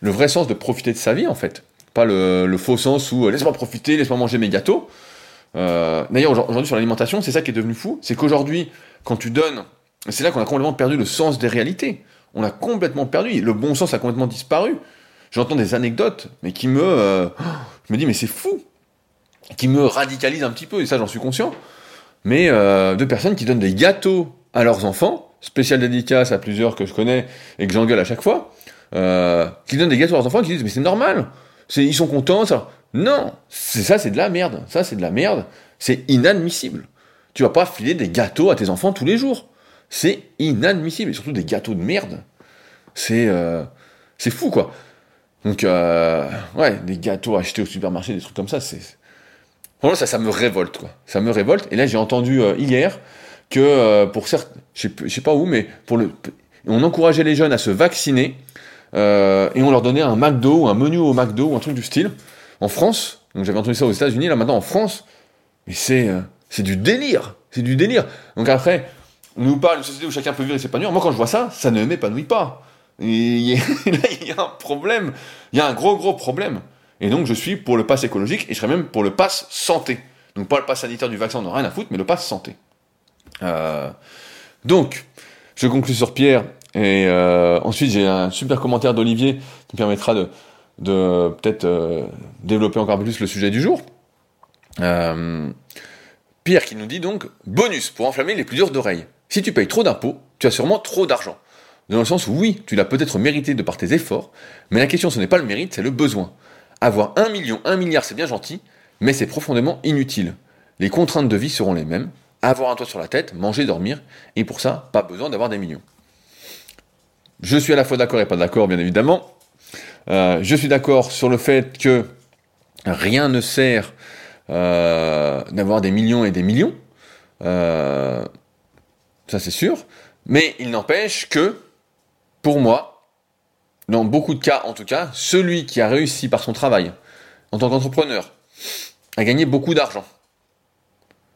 le vrai sens de profiter de sa vie, en fait. Pas le, faux sens où euh, laisse-moi profiter, laisse-moi manger mes gâteaux. Euh, d'ailleurs, aujourd'hui, sur l'alimentation, c'est ça qui est devenu fou. C'est qu'aujourd'hui, quand tu donnes. C'est là qu'on a complètement perdu le sens des réalités. On a complètement perdu. Le bon sens a complètement disparu j'entends des anecdotes, mais qui me, euh, je me dis mais c'est fou, qui me radicalisent un petit peu et ça j'en suis conscient. Mais de personnes qui donnent des gâteaux à leurs enfants, spécial dédicace à plusieurs que je connais et que j'engueule à chaque fois, euh, qui donnent des gâteaux à leurs enfants, qui disent mais c'est normal, ils sont contents, ça. Non, c'est ça, c'est de la merde. Ça, c'est de la merde. C'est inadmissible. Tu vas pas filer des gâteaux à tes enfants tous les jours. C'est inadmissible. Et surtout des gâteaux de merde. C'est c'est fou, quoi. Donc, euh, ouais, des gâteaux achetés au supermarché, des trucs comme ça, c'est. Franchement, ça, ça me révolte, quoi. Ça me révolte. Et là, j'ai entendu euh, hier que euh, pour certains, je sais pas où, mais pour le, on encourageait les jeunes à se vacciner euh, et on leur donnait un McDo ou un menu au McDo ou un truc du style. En France, donc j'avais entendu ça aux États-Unis, là maintenant en France, mais c'est du délire, c'est du délire. Donc après, on nous parle d'une société où chacun peut vivre et s'épanouir. Moi, quand je vois ça, ça ne m'épanouit pas. il y, a, un problème. Il y a un gros, gros problème. Et donc, je suis pour le pass écologique et je serais même pour le pass santé. Donc, pas le pass sanitaire du vaccin, on n'a rien à foutre, mais le pass santé. Euh, donc, je conclus sur Pierre. Et euh, ensuite, j'ai un super commentaire d'Olivier qui permettra de, de peut-être euh, développer encore plus le sujet du jour. Euh, Pierre qui nous dit donc bonus pour enflammer les plus dures d'oreilles. Si tu payes trop d'impôts, tu as sûrement trop d'argent. Dans le sens où oui, tu l'as peut-être mérité de par tes efforts, mais la question ce n'est pas le mérite, c'est le besoin. Avoir un million, un milliard, c'est bien gentil, mais c'est profondément inutile. Les contraintes de vie seront les mêmes. Avoir un toit sur la tête, manger, dormir, et pour ça, pas besoin d'avoir des millions. Je suis à la fois d'accord et pas d'accord, bien évidemment. Euh, je suis d'accord sur le fait que rien ne sert euh, d'avoir des millions et des millions. Euh, ça c'est sûr. Mais il n'empêche que, pour moi, dans beaucoup de cas en tout cas, celui qui a réussi par son travail, en tant qu'entrepreneur, a gagné beaucoup d'argent.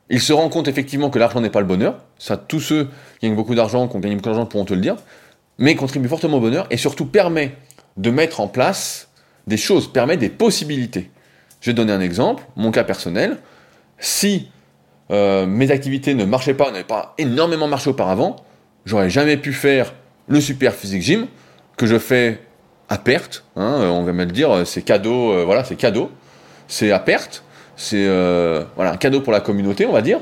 Il se rend compte effectivement que l'argent n'est pas le bonheur. Ça, tous ceux qui gagnent beaucoup d'argent, qui ont gagné beaucoup d'argent pourront te le dire. Mais contribue fortement au bonheur et surtout permet de mettre en place des choses, permet des possibilités. Je vais donner un exemple, mon cas personnel. Si euh, mes activités ne marchaient pas, n'avaient pas énormément marché auparavant, j'aurais jamais pu faire le super physique gym que je fais à perte. Hein, on va me le dire, c'est cadeau, euh, voilà, c'est cadeau, c'est à perte, c'est euh, voilà un cadeau pour la communauté, on va dire.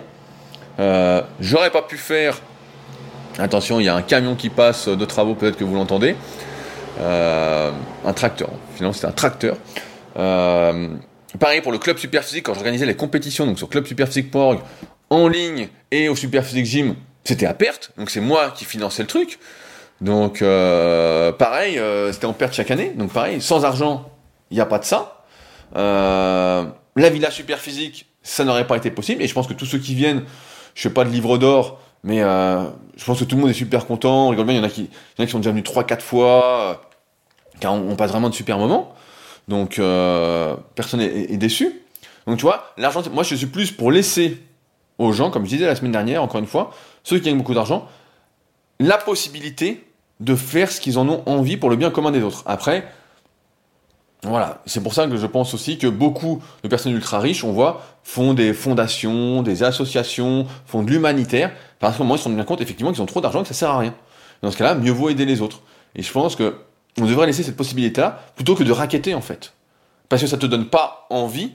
j'aurais pas pu faire. Attention, il y a un camion qui passe de travaux, peut-être que vous l'entendez. un tracteur. Finalement, c'est un tracteur. Pareil pour le club Superphysique, quand j'organisais les compétitions donc sur clubsuperphysique.org en ligne et au Superphysique Gym, c'était à perte. Donc c'est moi qui finançais le truc. Donc euh, pareil, euh, c'était en perte chaque année. Donc pareil, sans argent, il n'y a pas de ça. Euh, la Villa Superphysique, ça n'aurait pas été possible. Et je pense que tous ceux qui viennent, je fais pas de livre d'or, mais je pense que tout le monde est super content. On rigole bien. Il y en a qui, a sont déjà venus 3-4 fois. car on, on passe vraiment de super moments. Donc euh, personne est, déçu. Donc tu vois, l'argent, moi je suis plus pour laisser aux gens, comme je disais la semaine dernière, encore une fois, ceux qui gagnent beaucoup d'argent, la possibilité de faire ce qu'ils en ont envie pour le bien commun des autres. Après, voilà, c'est pour ça que je pense aussi que beaucoup de personnes ultra riches, on voit, font des fondations, des associations, font de l'humanitaire, parce qu'au moment ils se rendent bien compte effectivement qu'ils ont trop d'argent et que ça sert à rien. Dans ce cas-là, mieux vaut aider les autres. Et je pense que on devrait laisser cette possibilité-là plutôt que de raqueter en fait. Parce que ça te donne pas envie,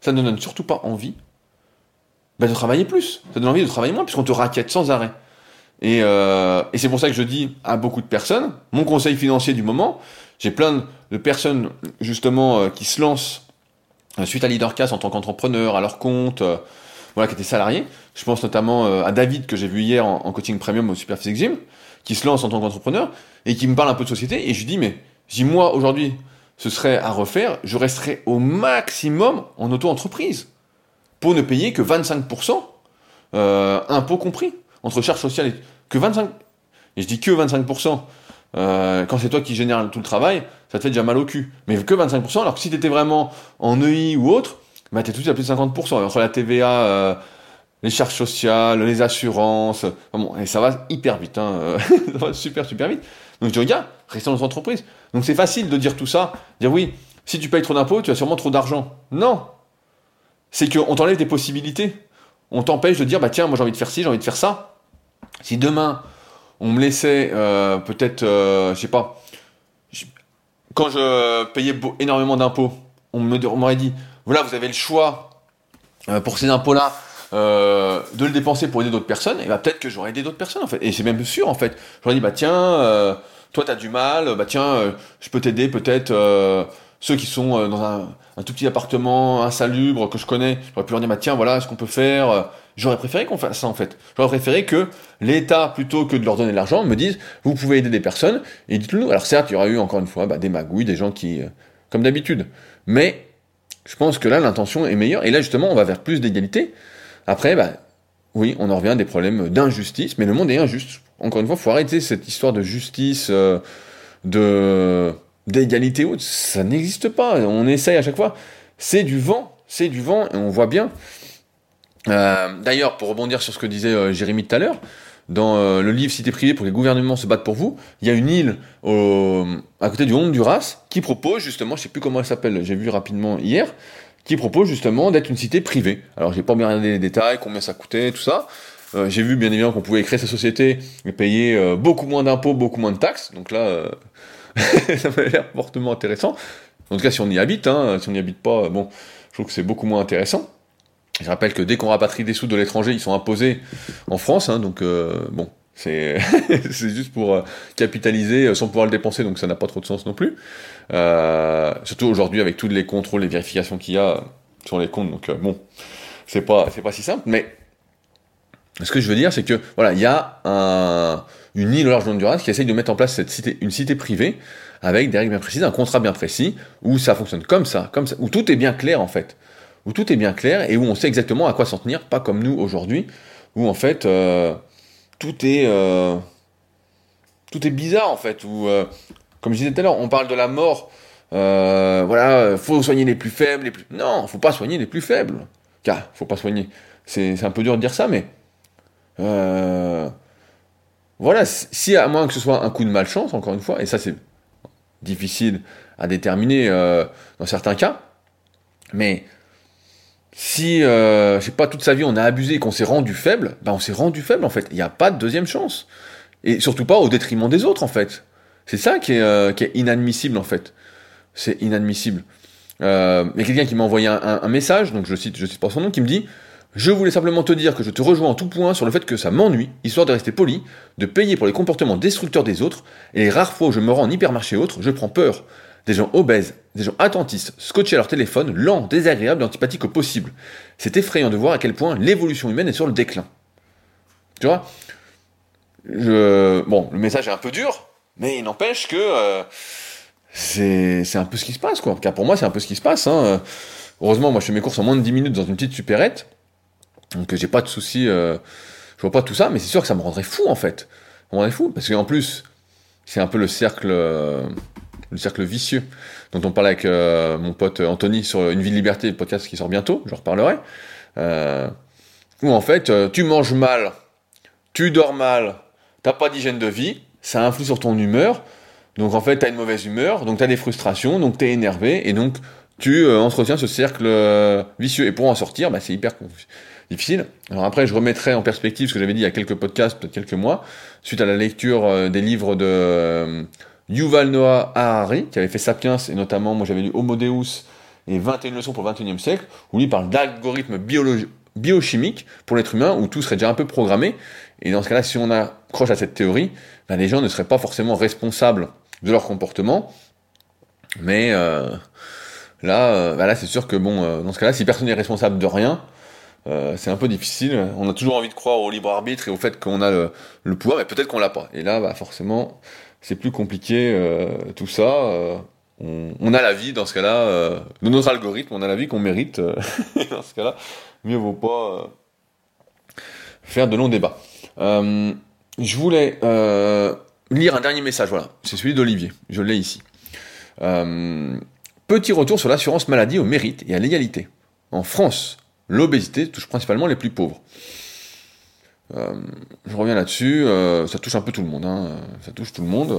ça ne donne surtout pas envie bah, de travailler plus. Ça donne envie de travailler moins puisqu'on te raquette sans arrêt. Euh, et c'est pour ça que je dis à beaucoup de personnes, mon conseil financier du moment, j'ai plein de personnes justement euh, qui se lancent euh, suite à LeaderCast en tant qu'entrepreneur, à leur compte, voilà, qui étaient salariés. Je pense notamment à David que j'ai vu hier en, coaching premium au Superphysique Gym qui se lance en tant qu'entrepreneur et qui me parle un peu de société. Et je lui dis, mais si moi aujourd'hui ce serait à refaire, je resterais au maximum en auto-entreprise pour ne payer que 25%, euh, impôts compris, entre charges sociales et que 25%. Et je dis que 25%. Euh, quand c'est toi qui génère tout le travail, ça te fait déjà mal au cul. Mais que 25%, alors que si tu étais vraiment en EI ou autre, bah t'es tout de suite à plus de 50%. Entre la TVA, euh, les charges sociales, les assurances, bon, et ça va hyper vite, hein, ça va super super vite. Donc je dis, regarde, restons dans entreprise. Donc c'est facile de dire tout ça, dire oui, si tu payes trop d'impôts, tu as sûrement trop d'argent. Non, c'est qu'on t'enlève des possibilités. On t'empêche de dire, bah tiens, moi j'ai envie de faire ci, j'ai envie de faire ça. Si demain, on me laissait euh, peut-être, euh, je sais pas, quand je payais énormément d'impôts, on m'aurait dit, voilà, vous avez le choix euh, pour ces impôts-là, euh, de le dépenser pour aider d'autres personnes, et bah peut-être que j'aurais aidé d'autres personnes en fait. Et c'est même sûr en fait. J'aurais dit bah tiens, toi t'as du mal, bah tiens, je peux t'aider peut-être ceux qui sont dans un, un, tout petit appartement insalubre que je connais. J'aurais pu leur dire bah tiens voilà ce qu'on peut faire. J'aurais préféré qu'on fasse ça en fait. J'aurais préféré que l'État plutôt que de leur donner de l'argent me dise vous pouvez aider des personnes et dites-le nous. Alors certes il y aura eu encore une fois bah, des magouilles, des gens qui comme d'habitude, mais je pense que là l'intention est meilleure et là justement on va vers plus d'égalité après, bah, oui, on en revient à des problèmes d'injustice, mais le monde est injuste. Encore une fois, il faut arrêter cette histoire de justice, euh, de d'égalité. Ça n'existe pas. On essaye à chaque fois. C'est du vent, c'est du vent, et on voit bien. Euh, d'ailleurs, pour rebondir sur ce que disait euh, Jérémy tout à l'heure, dans euh, le livre Cité privée pour que les gouvernements se battent pour vous, il y a une île au, à côté du Honduras qui propose justement, je sais plus comment elle s'appelle, j'ai vu rapidement hier, qui propose justement d'être une cité privée. Alors j'ai pas bien regardé les détails, combien ça coûtait, tout ça. Euh, j'ai vu bien évidemment qu'on pouvait créer sa société et payer beaucoup moins d'impôts, beaucoup moins de taxes. Donc là, ça m'a l'air fortement intéressant. En tout cas, si on y habite, hein, si on n'y habite pas, bon, je trouve que c'est beaucoup moins intéressant. Je rappelle que dès qu'on rapatrie des sous de l'étranger, ils sont imposés en France, hein, donc bon, c'est juste pour capitaliser sans pouvoir le dépenser, donc ça n'a pas trop de sens non plus. surtout aujourd'hui avec tous les contrôles, les vérifications qu'il y a sur les comptes, donc bon, c'est pas c'est pas si simple, mais ce que je veux dire, c'est que voilà, il y a un, une île au large de Honduras qui essaye de mettre en place cette une cité privée avec des règles bien précises, un contrat bien précis, où ça fonctionne comme ça, comme ça, où tout est bien clair en fait, où tout est bien clair et où on sait exactement à quoi s'en tenir, pas comme nous aujourd'hui, où en fait euh, tout est euh, tout est bizarre en fait, où euh, comme je disais tout à l'heure, on parle de la mort, voilà, faut soigner les plus faibles, les plus non, faut pas soigner les plus faibles, car faut pas soigner, c'est un peu dur de dire ça, mais voilà, si à moins que ce soit un coup de malchance, encore une fois, et ça c'est difficile à déterminer dans certains cas, mais si, euh, pas, toute sa vie on a abusé et qu'on s'est rendu faible, ben on s'est rendu faible en fait. Il n'y a pas de deuxième chance. Et surtout pas au détriment des autres en fait. C'est ça qui est, euh, inadmissible en fait. C'est inadmissible. Euh, quelqu'un qui m'a envoyé un, message, donc je cite, je cite pas son nom, qui me dit je voulais simplement te dire que je te rejoins en tout point sur le fait que ça m'ennuie, histoire de rester poli, de payer pour les comportements destructeurs des autres, et les rares fois où je me rends en hypermarché autre, je prends peur. Des gens obèses, des gens attentistes, scotchés à leur téléphone, lents, désagréables et antipathiques au possible. C'est effrayant de voir à quel point l'évolution humaine est sur le déclin. Tu vois? Bon, le message est un peu dur, mais il n'empêche que euh, c'est un peu ce qui se passe, quoi. Car pour moi, c'est un peu ce qui se passe. Hein. Heureusement, moi, je fais mes courses en moins de 10 minutes dans une petite supérette. Donc j'ai pas de souci, euh, je vois pas tout ça, mais c'est sûr que ça me rendrait fou en fait. Ça me rendrait fou, parce qu'en plus, c'est un peu le cercle, euh, le cercle vicieux dont on parle avec euh, mon pote Anthony sur Une vie de liberté, le podcast qui sort bientôt, je reparlerai. Euh, où en fait, euh, tu manges mal, tu dors mal, t'as pas d'hygiène de vie, ça influe sur ton humeur, donc en fait, t'as une mauvaise humeur, donc t'as des frustrations, donc t'es énervé, et donc tu entretiens ce cercle vicieux. Et pour en sortir, bah, c'est hyper difficile. Alors après, je remettrai en perspective ce que j'avais dit il y a quelques podcasts, peut-être quelques mois, suite à la lecture des livres de Yuval Noah Harari, qui avait fait Sapiens, et notamment, moi j'avais lu Homo Deus et 21 leçons pour le 21e siècle, où lui parle d'algorithmes biochimiques pour l'être humain, où tout serait déjà un peu programmé. Et dans ce cas-là, si on accroche à cette théorie, ben, les gens ne seraient pas forcément responsables de leur comportement, mais euh, là, euh, ben là c'est sûr que bon, euh, dans ce cas-là, si personne n'est responsable de rien, euh, c'est un peu difficile. On a toujours envie de croire au libre arbitre et au fait qu'on a le, le, pouvoir, mais peut-être qu'on l'a pas. Et là, bah, forcément, c'est plus compliqué euh, tout ça. Euh, on, a la vie dans ce cas-là, euh, de notre algorithme, on a la vie qu'on mérite. Dans ce cas-là, mieux vaut pas faire de longs débats. je voulais lire un dernier message. Voilà, c'est celui d'Olivier. Je l'ai ici. petit retour sur l'assurance maladie au mérite et à l'égalité. En France, l'obésité touche principalement les plus pauvres. Euh, je reviens là-dessus, euh, ça touche un peu tout le monde, hein, ça touche tout le monde.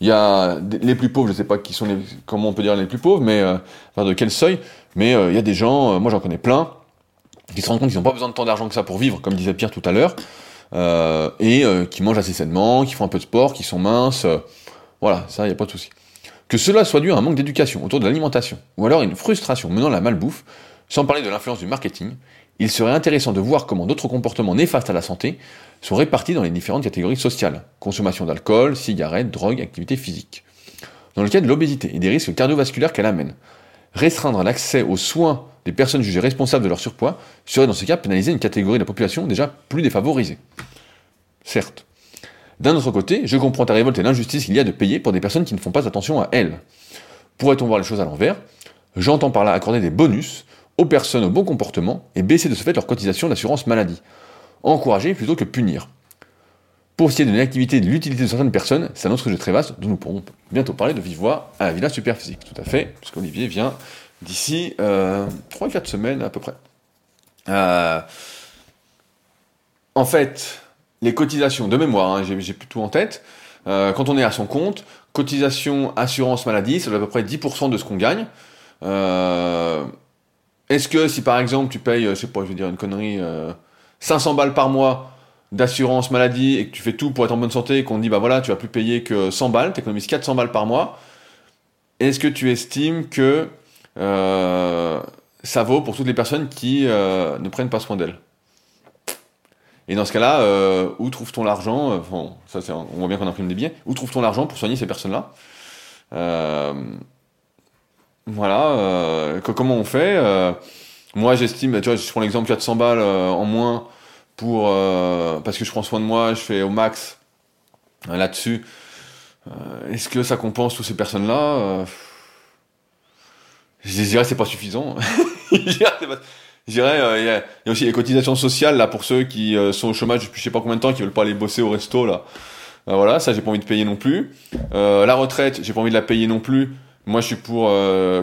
Il y a les plus pauvres, je sais pas qui sont les, comment on peut dire les plus pauvres, mais euh, enfin de quel seuil, mais il y a des gens, moi j'en connais plein, qui se rendent compte qu'ils n'ont pas besoin de tant d'argent que ça pour vivre, comme disait Pierre tout à l'heure, et qui mangent assez sainement, qui font un peu de sport, qui sont minces, voilà, ça il y a pas de souci. Que cela soit dû à un manque d'éducation autour de l'alimentation, ou alors une frustration menant à la malbouffe, sans parler de l'influence du marketing, il serait intéressant de voir comment d'autres comportements néfastes à la santé sont répartis dans les différentes catégories sociales. Consommation d'alcool, cigarettes, drogue, activité physique. Dans le cas de l'obésité et des risques cardiovasculaires qu'elle amène, restreindre l'accès aux soins des personnes jugées responsables de leur surpoids serait dans ce cas pénaliser une catégorie de la population déjà plus défavorisée. Certes. D'un autre côté, je comprends ta révolte et l'injustice qu'il y a de payer pour des personnes qui ne font pas attention à elles. Pourrait-on voir les choses à l'envers? J'entends par là accorder des bonus aux personnes au bon comportement et baisser de ce fait leur cotisation d'assurance maladie. Encourager plutôt que punir. Pour ce qui est de l'activité et de l'utilité de certaines personnes, c'est un autre sujet très vaste dont nous pourrons bientôt parler de vive voix à la Villa Superphysique. Tout à fait, puisqu'Olivier vient d'ici euh, 3-4 semaines à peu près. Euh, en fait, les cotisations de mémoire, hein, j'ai plus tout en tête. Euh, quand on est à son compte, cotisation assurance maladie, ça doit à peu près 10% de ce qu'on gagne. Euh, est-ce que si par exemple tu payes, je sais pas, je vais dire une connerie, 500 balles par mois d'assurance maladie et que tu fais tout pour être en bonne santé et qu'on te dit bah voilà tu vas plus payer que 100 balles, tu économises 400 balles par mois, est-ce que tu estimes que ça vaut pour toutes les personnes qui ne prennent pas soin d'elles? Et dans ce cas-là, euh, où trouve-t-on l'argent euh, On voit bien qu'on imprime des billets. Où trouve-t-on l'argent pour soigner ces personnes-là? Euh, Voilà. comment on fait Moi, j'estime, tu vois, je prends l'exemple 400 balles en moins pour parce que je prends soin de moi, je fais au max là-dessus. Est-ce que ça compense toutes ces personnes-là Je dirais c'est pas suffisant. Je dirais, euh, il y, a aussi les cotisations sociales là pour ceux qui euh, sont au chômage depuis je sais pas combien de temps, qui veulent pas aller bosser au resto là. Euh, voilà, ça j'ai pas envie de payer non plus. la retraite, j'ai pas envie de la payer non plus. Moi je suis pour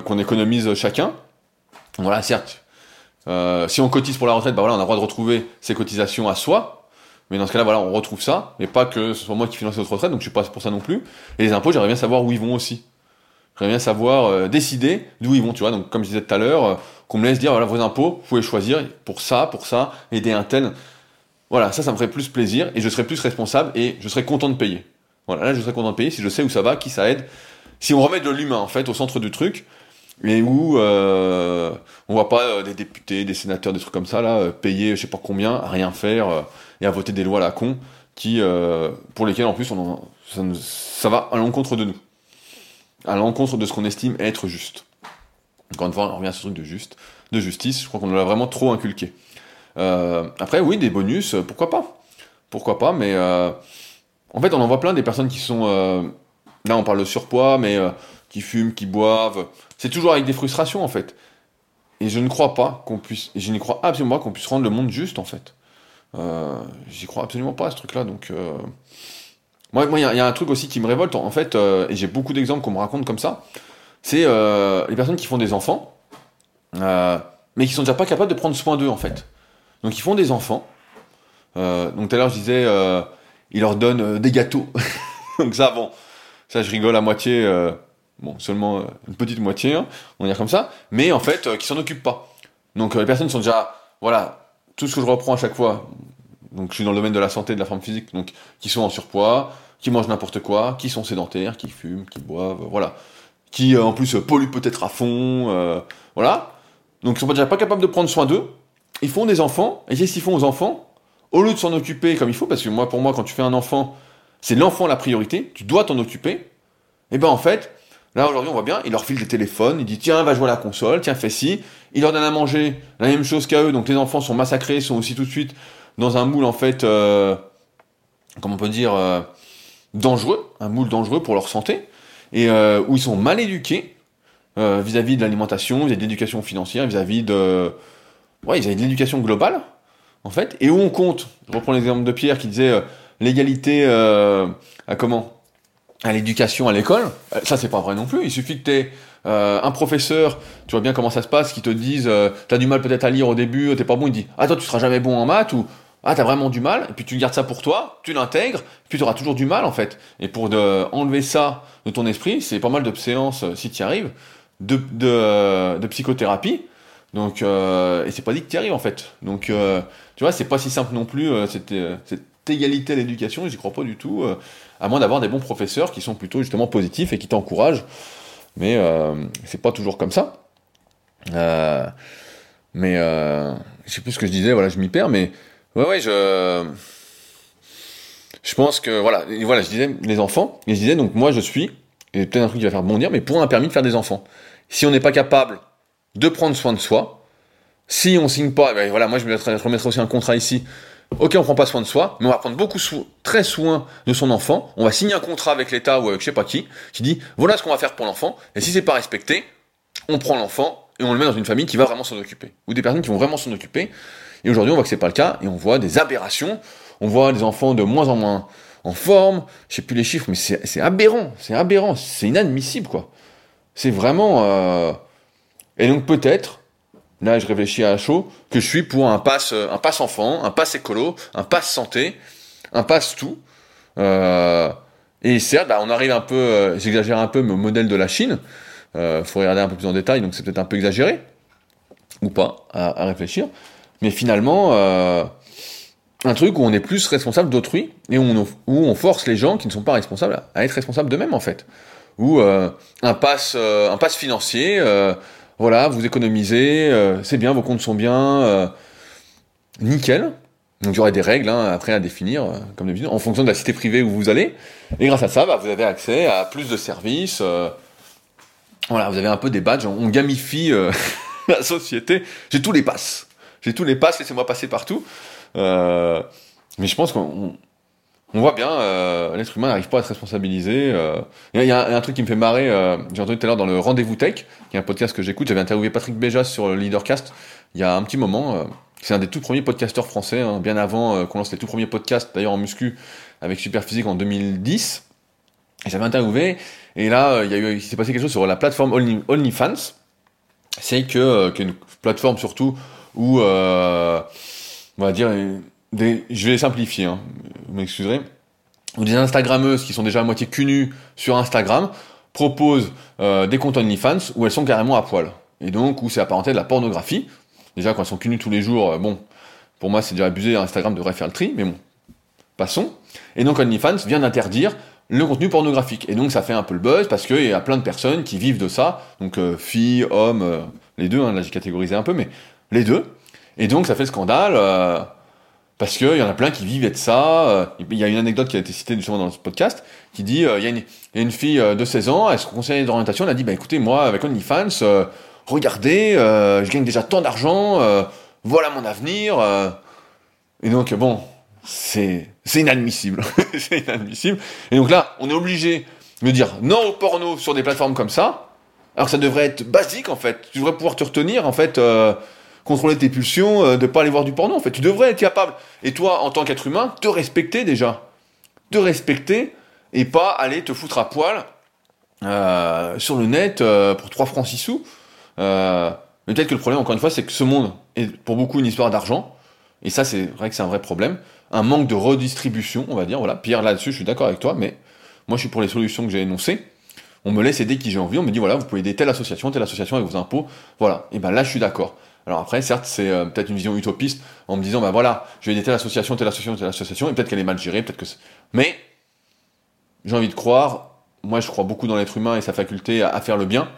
qu'on économise chacun. Voilà, certes. si on cotise pour la retraite, bah voilà, on a le droit de retrouver ses cotisations à soi. Mais dans ce cas-là, voilà, on retrouve ça, mais pas que ce soit moi qui finance notre retraite, donc je suis pas pour ça non plus. Et les impôts, j'aimerais bien savoir où ils vont aussi. J'aimerais bien savoir décider d'où ils vont, tu vois. Donc comme je disais tout à l'heure, qu'on me laisse dire, voilà, vos impôts, vous pouvez choisir pour ça, pour ça, aider un tel. Voilà, ça, ça me ferait plus plaisir et je serais plus responsable et je serais content de payer. Voilà, là, je serais content de payer si je sais où ça va, qui ça aide. Si on remet de l'humain, en fait, au centre du truc, et où euh, on voit pas euh, des députés, des sénateurs, des trucs comme ça, là, euh, payer je sais pas combien, à rien faire euh, et à voter des lois à la con, qui, pour lesquelles, en plus, on ça, ça va à l'encontre de nous. À l'encontre de ce qu'on estime être juste. Encore une fois, on revient à ce truc de juste, de justice. Je crois qu'on l'a vraiment trop inculqué. Après, oui, des bonus, pourquoi pas? Pourquoi pas Mais en fait, on en voit plein des personnes qui sont là, on parle de surpoids, mais qui fument, qui boivent. C'est toujours avec des frustrations, en fait. Et je ne crois pas qu'on puisse, et je n'y crois absolument pas qu'on puisse rendre le monde juste, en fait. J'y crois absolument pas à ce truc-là. Donc, moi, il y, a un truc aussi qui me révolte, en fait, et j'ai beaucoup d'exemples qu'on me raconte comme ça c'est euh, les personnes qui font des enfants, euh, mais qui sont déjà pas capables de prendre soin d'eux en fait. Donc ils font des enfants. Euh, donc tout à l'heure je disais, ils leur donnent des gâteaux. donc ça bon, ça je rigole à moitié, bon seulement une petite moitié, hein, on va dire comme ça, mais en fait qui s'en occupent pas. Donc les personnes sont déjà, voilà, tout ce que je reprends à chaque fois. Donc je suis dans le domaine de la santé, de la forme physique, donc qui sont en surpoids, qui mangent n'importe quoi, qui sont sédentaires, qui fument, qui boivent, voilà qui euh, en plus polluent peut-être à fond, euh, voilà. Donc ils sont déjà pas capables de prendre soin d'eux. Ils font des enfants, et qu'est-ce qu'ils font aux enfants? Au lieu de s'en occuper comme il faut, parce que moi, pour moi, quand tu fais un enfant, c'est l'enfant la priorité, tu dois t'en occuper. Et eh ben en fait, là aujourd'hui on voit bien, il leur file des téléphones, il dit tiens va jouer à la console, tiens fais ci, il leur donne à manger la même chose qu'à eux, donc les enfants sont massacrés, sont aussi tout de suite dans un moule en fait, euh, comment on peut dire, dangereux, un moule dangereux pour leur santé et euh, où ils sont mal éduqués euh, vis-à-vis de l'alimentation, vis-à-vis de l'éducation financière, vis-à-vis de, ouais, vis-à-vis de l'éducation globale, en fait, et où on compte. Je reprends l'exemple de Pierre qui disait euh, l'égalité à comment? À l'éducation à l'école, ça c'est pas vrai non plus. Il suffit que tu aies un professeur, tu vois bien comment ça se passe, qui te dise tu as du mal peut-être à lire au début, t'es pas bon, il dit ah toi tu seras jamais bon en maths ou ah t'as vraiment du mal, et puis tu gardes ça pour toi, tu l'intègres, puis tu auras toujours du mal en fait. Et pour enlever ça de ton esprit, c'est pas mal de séances, euh, si tu y arrives, de, de, euh, psychothérapie. Donc, euh, et c'est pas dit que tu arrives en fait. Donc, euh, tu vois, c'est pas si simple non plus, égalité à l'éducation, j'y crois pas du tout, à moins d'avoir des bons professeurs qui sont plutôt justement positifs et qui t'encouragent. Mais c'est pas toujours comme ça. mais je sais plus ce que je disais, voilà, je m'y perds, mais Ouais, ouais, je. Je pense que, voilà, voilà, je disais les enfants, et je disais donc moi je suis, et peut-être un truc qui va faire bondir, mais pour un permis de faire des enfants. Si on n'est pas capable de prendre soin de soi, si on signe pas, ben voilà, moi je me remettrai aussi un contrat ici. Ok, on prend pas soin de soi, mais on va prendre beaucoup très soin de son enfant. On va signer un contrat avec l'État ou avec je sais pas qui, qui dit voilà ce qu'on va faire pour l'enfant. Et si c'est pas respecté, on prend l'enfant et on le met dans une famille qui va vraiment s'en occuper, ou des personnes qui vont vraiment s'en occuper. Et aujourd'hui, on voit que c'est pas le cas, et on voit des aberrations. On voit des enfants de moins en moins en forme. Je sais plus les chiffres, mais c'est aberrant, c'est aberrant, c'est inadmissible, quoi. C'est vraiment. Euh... Et donc peut-être, là, je réfléchis à chaud, que je suis pour un pass, un pass enfant, un pass écolo, un pass santé, un passe-tout. et certes, bah, on arrive un peu, j'exagère un peu, mais au modèle de la Chine. Il faut regarder un peu plus en détail, donc c'est peut-être un peu exagéré, ou pas, à, réfléchir. Mais finalement, un truc où on est plus responsable d'autrui et où on, force les gens qui ne sont pas responsables à être responsables d'eux-mêmes en fait. Ou euh, un pass, euh, un pass financier, euh, voilà, vous économisez, c'est bien, vos comptes sont bien, nickel. Donc il y aurait des règles hein, après à définir, comme d'habitude, en fonction de la cité privée où vous allez. Et grâce à ça, bah, vous avez accès à plus de services. voilà, vous avez un peu des badges, on gamifie la société. J'ai tous les passes. J'ai tous les passes, laissez-moi passer partout. Euh, mais je pense qu'on on voit bien, euh, l'être humain n'arrive pas à se responsabiliser. Euh. Il y, a un truc qui me fait marrer, euh, j'ai entendu tout à l'heure dans le Rendez-vous Tech, qui est un podcast que j'écoute, j'avais interviewé Patrick Béjas sur le Leadercast il y a un petit moment. Euh. c'est un des tout premiers podcasteurs français, hein, bien avant qu'on lance les tout premiers podcasts, d'ailleurs en muscu, avec Superphysique en 2010. Et j'avais interviewé, et là, il y a eu, il s'est passé quelque chose sur la plateforme OnlyFans. C'est que, qu'une plateforme surtout où on va dire, je vais simplifier, hein, vous m'excuserez, des Instagrammeuses qui sont déjà à moitié cul sur Instagram proposent euh, des comptes OnlyFans où elles sont carrément à poil. Et donc, où c'est apparenté de la pornographie. Déjà, quand elles sont cul tous les jours, euh, bon, pour moi, c'est déjà abusé, Instagram devrait faire le tri, mais bon, passons. Et donc, OnlyFans vient d'interdire le contenu pornographique. Et donc, ça fait un peu le buzz parce qu'il y a plein de personnes qui vivent de ça. Donc, euh, filles, hommes, les deux, hein, là j'ai catégorisé un peu, mais les deux. Et donc ça fait scandale, parce qu'il y en a plein qui vivaient de ça. Euh, il y a une anecdote qui a été citée justement dans ce podcast, qui dit, euh, il, y a une, y, a une, fille de 16 ans, elle se conseillait d'orientation, elle a dit, bah écoutez, moi avec OnlyFans, regardez, je gagne déjà tant d'argent, voilà mon avenir. Et donc bon, c'est inadmissible. c'est inadmissible. Et donc là, on est obligé de dire non au porno sur des plateformes comme ça, alors que ça devrait être basique en fait. Tu devrais pouvoir te retenir en fait contrôler tes pulsions, euh, de pas aller voir du porno. En fait, tu devrais être capable. Et toi, en tant qu'être humain, te respecter déjà, te respecter et pas aller te foutre à poil euh, sur le net euh, pour 3 francs 6 sous. mais peut-être que le problème, encore une fois, c'est que ce monde est pour beaucoup une histoire d'argent. Et ça, c'est vrai que c'est un vrai problème. Un manque de redistribution, on va dire. Voilà. Pierre, là-dessus, je suis d'accord avec toi, mais moi, je suis pour les solutions que j'ai énoncées. On me laisse aider qui j'ai envie. On me dit, voilà, vous pouvez aider telle association, telle association avec vos impôts. Voilà. Et ben là, je suis d'accord. Alors après, certes, c'est euh, peut-être une vision utopiste en me disant, bah voilà, je vais aider telle association, telle association, telle association, et peut-être qu'elle est mal gérée, peut-être que Mais, j'ai envie de croire, moi je crois beaucoup dans l'être humain et sa faculté à, faire le bien,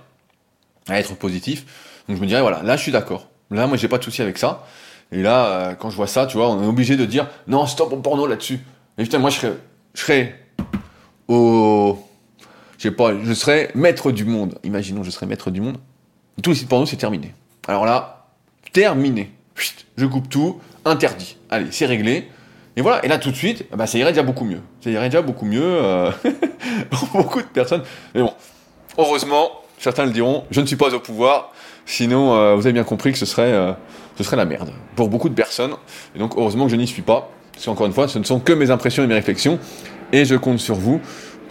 à être positif. Donc je me dirais, voilà, là je suis d'accord. Là, moi j'ai pas de souci avec ça. Et là, euh, quand je vois ça, tu vois, on est obligé de dire, non, stop au porno là-dessus. Et putain, moi je serais, je serais au... Je sais pas, je serais maître du monde. Imaginons, je serais maître du monde. Tout les sites porno, c'est terminé. Alors là, terminé. Je coupe tout, interdit. Allez, c'est réglé. Et voilà, et là tout de suite, bah, ça irait déjà beaucoup mieux. Ça irait déjà beaucoup mieux euh, pour beaucoup de personnes. Mais bon, heureusement, certains le diront, je ne suis pas au pouvoir, sinon euh, vous avez bien compris que ce serait, euh, ce serait la merde pour beaucoup de personnes. Et donc heureusement que je n'y suis pas, parce qu'encore une fois, ce ne sont que mes impressions et mes réflexions, et je compte sur vous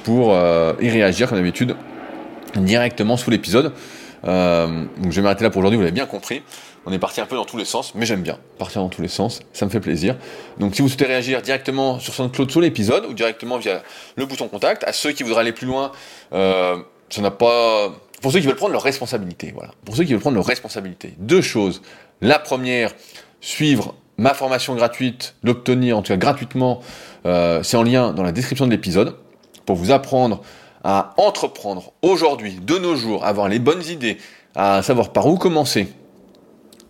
pour y réagir comme d'habitude directement sous l'épisode. Donc je vais m'arrêter là pour aujourd'hui, vous l'avez bien compris. On est parti un peu dans tous les sens, mais j'aime bien partir dans tous les sens, ça me fait plaisir. Donc si vous souhaitez réagir directement sur SoundCloud sur l'épisode ou directement via le bouton contact, à ceux qui voudraient aller plus loin, euh, ça n'a pas... Pour ceux qui veulent prendre leur responsabilité, voilà. Pour ceux qui veulent prendre leur responsabilité. Deux choses. La première, suivre ma formation gratuite, l'obtenir en tout cas gratuitement, euh, c'est en lien dans la description de l'épisode, pour vous apprendre à entreprendre aujourd'hui, de nos jours, avoir les bonnes idées, à savoir par où commencer,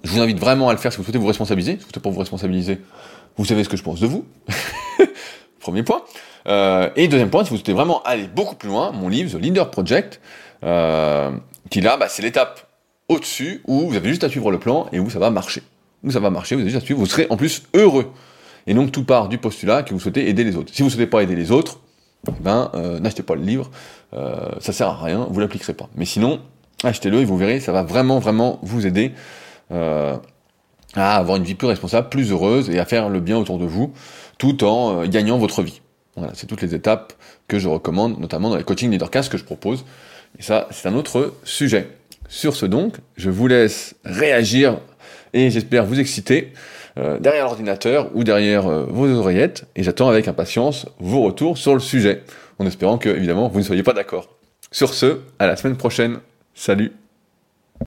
je vous invite vraiment à le faire si vous souhaitez vous responsabiliser. Si vous souhaitez pas vous responsabiliser, vous savez ce que je pense de vous. Premier point. Euh, et deuxième point, si vous souhaitez vraiment aller beaucoup plus loin, mon livre, The Leader Project, euh, qui là, bah, c'est l'étape au-dessus où vous avez juste à suivre le plan et où ça va marcher. Où ça va marcher, vous avez juste à suivre, vous serez en plus heureux. Et donc tout part du postulat que vous souhaitez aider les autres. Si vous ne souhaitez pas aider les autres, eh ben euh, n'achetez pas le livre, euh, ça sert à rien, vous l'appliquerez pas. Mais sinon, achetez-le et vous verrez, ça va vraiment vraiment vous aider euh, à avoir une vie plus responsable, plus heureuse et à faire le bien autour de vous, tout en gagnant votre vie. Voilà, c'est toutes les étapes que je recommande, notamment dans les coachings leadercast que je propose. Et ça, c'est un autre sujet. Sur ce donc, je vous laisse réagir et j'espère vous exciter. Euh, derrière l'ordinateur ou derrière euh, vos oreillettes, et j'attends avec impatience vos retours sur le sujet, en espérant que, évidemment, vous ne soyez pas d'accord. Sur ce, à la semaine prochaine. Salut